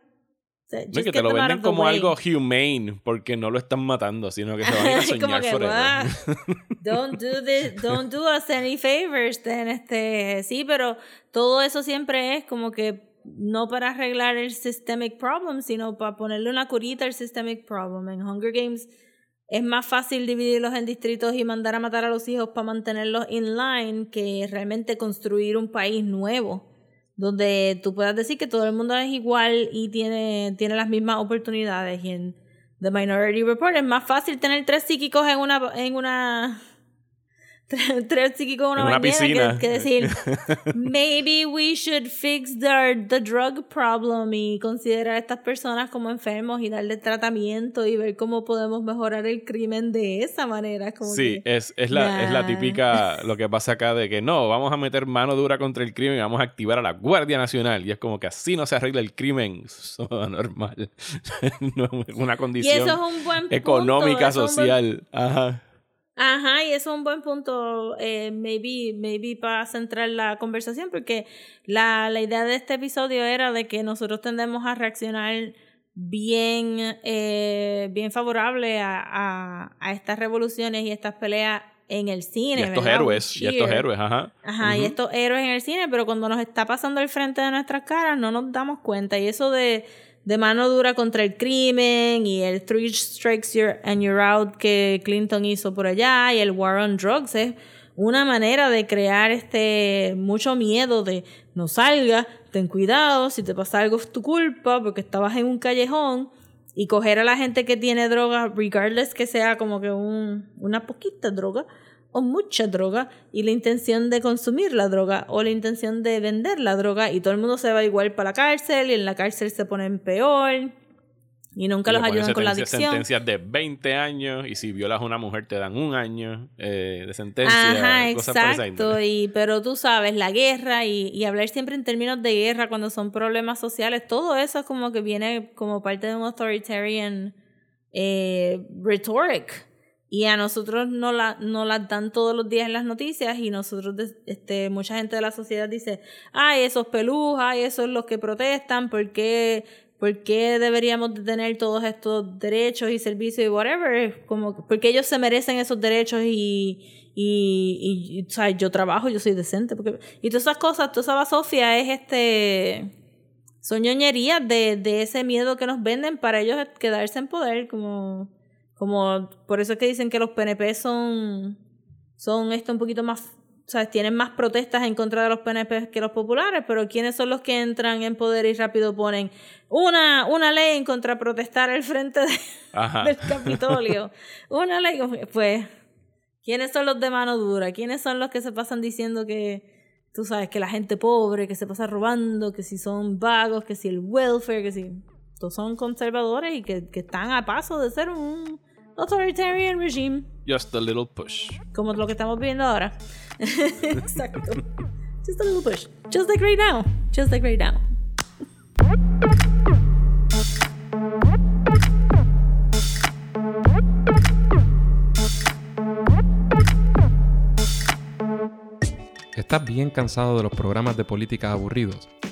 No, que te lo venden como way. algo humane, porque no lo están matando, sino que se van a soñar que, forever. "Ah, don't do this, don't do us any favors, then, este, sí, pero todo eso siempre es como que no para arreglar el systemic problem, sino para ponerle una curita al systemic problem. En Hunger Games es más fácil dividirlos en distritos y mandar a matar a los hijos para mantenerlos in line que realmente construir un país nuevo donde tú puedas decir que todo el mundo es igual y tiene, tiene las mismas oportunidades. Y en The Minority Report es más fácil tener tres psíquicos en una en una tres, psíquicos en una, una piscina. Que, que decir maybe we should fix the, the drug problem y considerar a estas personas como enfermos y darle tratamiento y ver cómo podemos mejorar el crimen de esa manera. Como Sí, que, es, es, la, es la típica, lo que pasa acá de que no, vamos a meter mano dura contra el crimen y vamos a activar a la Guardia Nacional. Y es como que así no se arregla el crimen. Eso es normal. no una y condición eso es un buen punto, económica, un buen social. Ajá. Ajá, y eso es un buen punto, eh, maybe, maybe para centrar la conversación, porque la, la idea de este episodio era de que nosotros tendemos a reaccionar bien, eh, bien favorable a, a, a estas revoluciones y estas peleas en el cine. Y estos ¿verdad? héroes, y estos héroes, ajá. Ajá, y estos héroes en el cine, pero cuando nos está pasando al frente de nuestras caras no nos damos cuenta. Y eso de, de mano dura contra el crimen y el Three Strikes you're, and You're Out que Clinton hizo por allá y el War on Drugs. Es una manera de crear este mucho miedo de no salga, ten cuidado, si te pasa algo es tu culpa porque estabas en un callejón y coger a la gente que tiene droga, regardless que sea como que un, una poquita droga o mucha droga y la intención de consumir la droga o la intención de vender la droga y todo el mundo se va igual para la cárcel y en la cárcel se ponen peor y nunca Y los ayudan con la adicción. Sentencias de 20 años y si violas a una mujer te dan un año eh, de sentencia. Ajá, cosas exacto. Y, pero tú sabes, la guerra y, y hablar siempre en términos de guerra cuando son problemas sociales, todo eso es como que viene como parte de un authoritarian eh, rhetoric. Y a nosotros no la, no las dan todos los días en las noticias y nosotros, este, mucha gente de la sociedad dice, ay, esos pelús, ay, esos los que protestan, ¿por qué, por qué deberíamos de tener todos estos derechos y servicios y whatever? Como, porque ellos se merecen esos derechos y, y, y, o sea, yo trabajo, yo soy decente. Porque, y todas esas cosas, toda esa basofia es este son ñoñerías de, de ese miedo que nos venden para ellos quedarse en poder, como, como por eso es que dicen que los PNP son, son esto un poquito más, o sea, tienen más protestas en contra de los PNP que los populares, pero ¿quiénes son los que entran en poder y rápido ponen una, una ley en contra de protestar al frente de- del Capitolio? una ley, pues, ¿quiénes son los de mano dura? ¿Quiénes son los que se pasan diciendo que tú sabes, que la gente pobre, que se pasa robando, que si son vagos, que si el welfare, que si todos son conservadores y que, que están a paso de ser un authoritarian regime. Just a little push. Como lo que estamos viendo ahora. Exacto. Just a little push. Just like right now. Just like right now. ¿Estás bien cansado de los programas de política aburridos?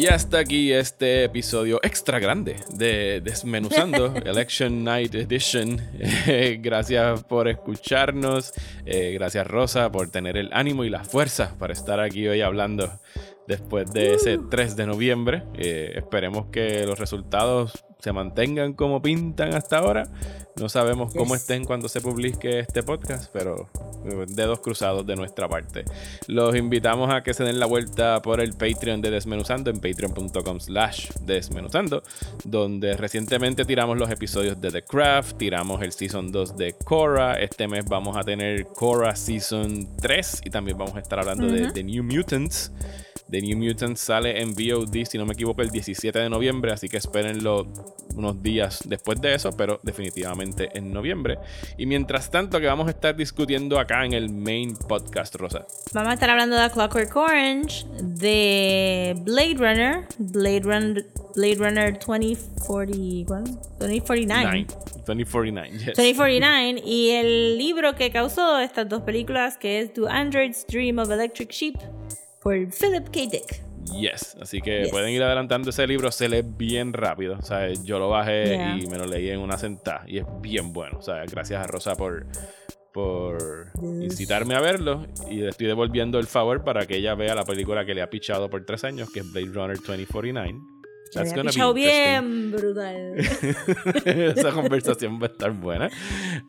Y hasta aquí este episodio extra grande de Desmenuzando Election Night Edition. Eh, gracias por escucharnos. Eh, gracias Rosa por tener el ánimo y la fuerza para estar aquí hoy hablando después de ese 3 de noviembre. Eh, esperemos que los resultados se mantengan como pintan hasta ahora. No sabemos cómo estén cuando se publique este podcast, pero eh, dedos cruzados de nuestra parte. Los invitamos a que se den la vuelta por el Patreon de Desmenuzando en patreon.com slash desmenuzando, donde recientemente tiramos los episodios de The Craft, tiramos el Season 2 de Korra, este mes vamos a tener Korra Season 3 y también vamos a estar hablando de The New Mutants. The New Mutants sale en VOD, si no me equivoco, el 17 de noviembre, así que espérenlo unos días después de eso, pero definitivamente en noviembre. Y mientras tanto, que vamos a estar discutiendo acá en el main podcast, Rosa. Vamos a estar hablando de Clockwork Orange, de Blade Runner, Blade, Run, Blade Runner 2040, ¿cuál? 2049. Nine. 2049, yes. 2049 y el libro que causó estas dos películas que es Do Androids Dream of Electric Sheep por Philip K. Dick. Yes, así que Yes. pueden ir adelantando ese libro, se lee bien rápido. O sea, yo lo bajé Yeah. y me lo leí en una sentada y es bien bueno. O sea, gracias a Rosa por, por incitarme a verlo y le estoy devolviendo el favor para que ella vea la película que le ha pichado por tres años, que es Blade Runner 2049. That's Me bien brutal. Esa conversación va a estar buena.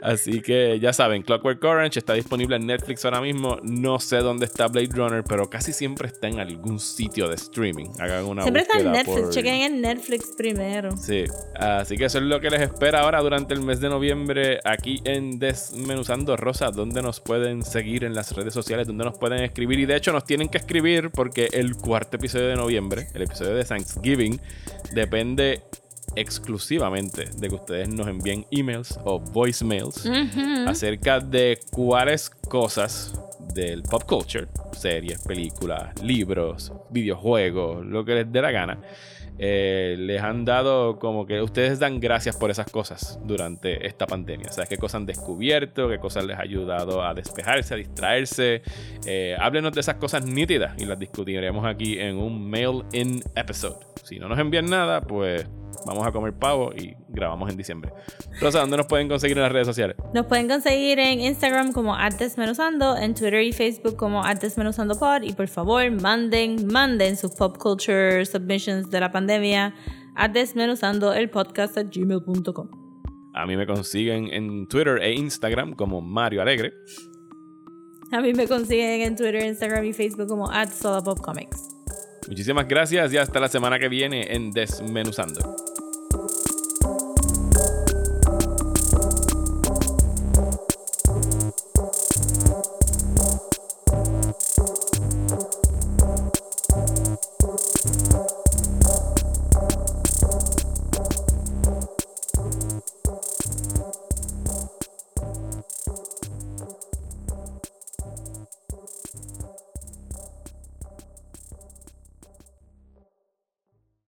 Así que ya saben, Clockwork Orange está disponible en Netflix ahora mismo. No sé dónde está Blade Runner, pero casi siempre está en algún sitio de streaming. Hagan una Siempre está en Netflix, por- chequen en Netflix primero. Sí, así que eso es lo que les espera ahora durante el mes de noviembre aquí en Desmenuzando Rosa, donde nos pueden seguir en las redes sociales, donde nos pueden escribir y de hecho nos tienen que escribir porque el cuarto episodio de noviembre, el episodio de Thanksgiving, depende exclusivamente de que ustedes nos envíen emails o voicemails acerca de cuáles cosas del pop culture, series, películas, libros, videojuegos, lo que les dé la gana, eh, les han dado como que ustedes dan gracias por esas cosas durante esta pandemia. O sea, qué cosas han descubierto, qué cosas les ha ayudado a despejarse, a distraerse. Eh, háblenos de esas cosas nítidas y las discutiremos aquí en un mail-in episode. Si no nos envían nada, pues vamos a comer pavo y grabamos en diciembre. Rosa, ¿dónde nos pueden conseguir en las redes sociales? Nos pueden conseguir en Instagram como @desmenuzando, en Twitter y Facebook como @desmenuzandopod y por favor manden, manden sus pop culture submissions de la pandemia a desmenuzando el podcast gmail.com. A mí me consiguen en Twitter e Instagram como Mario Alegre. A mí me consiguen en Twitter, Instagram y Facebook como @solapopcomics. Muchísimas gracias y hasta la semana que viene en Desmenuzando.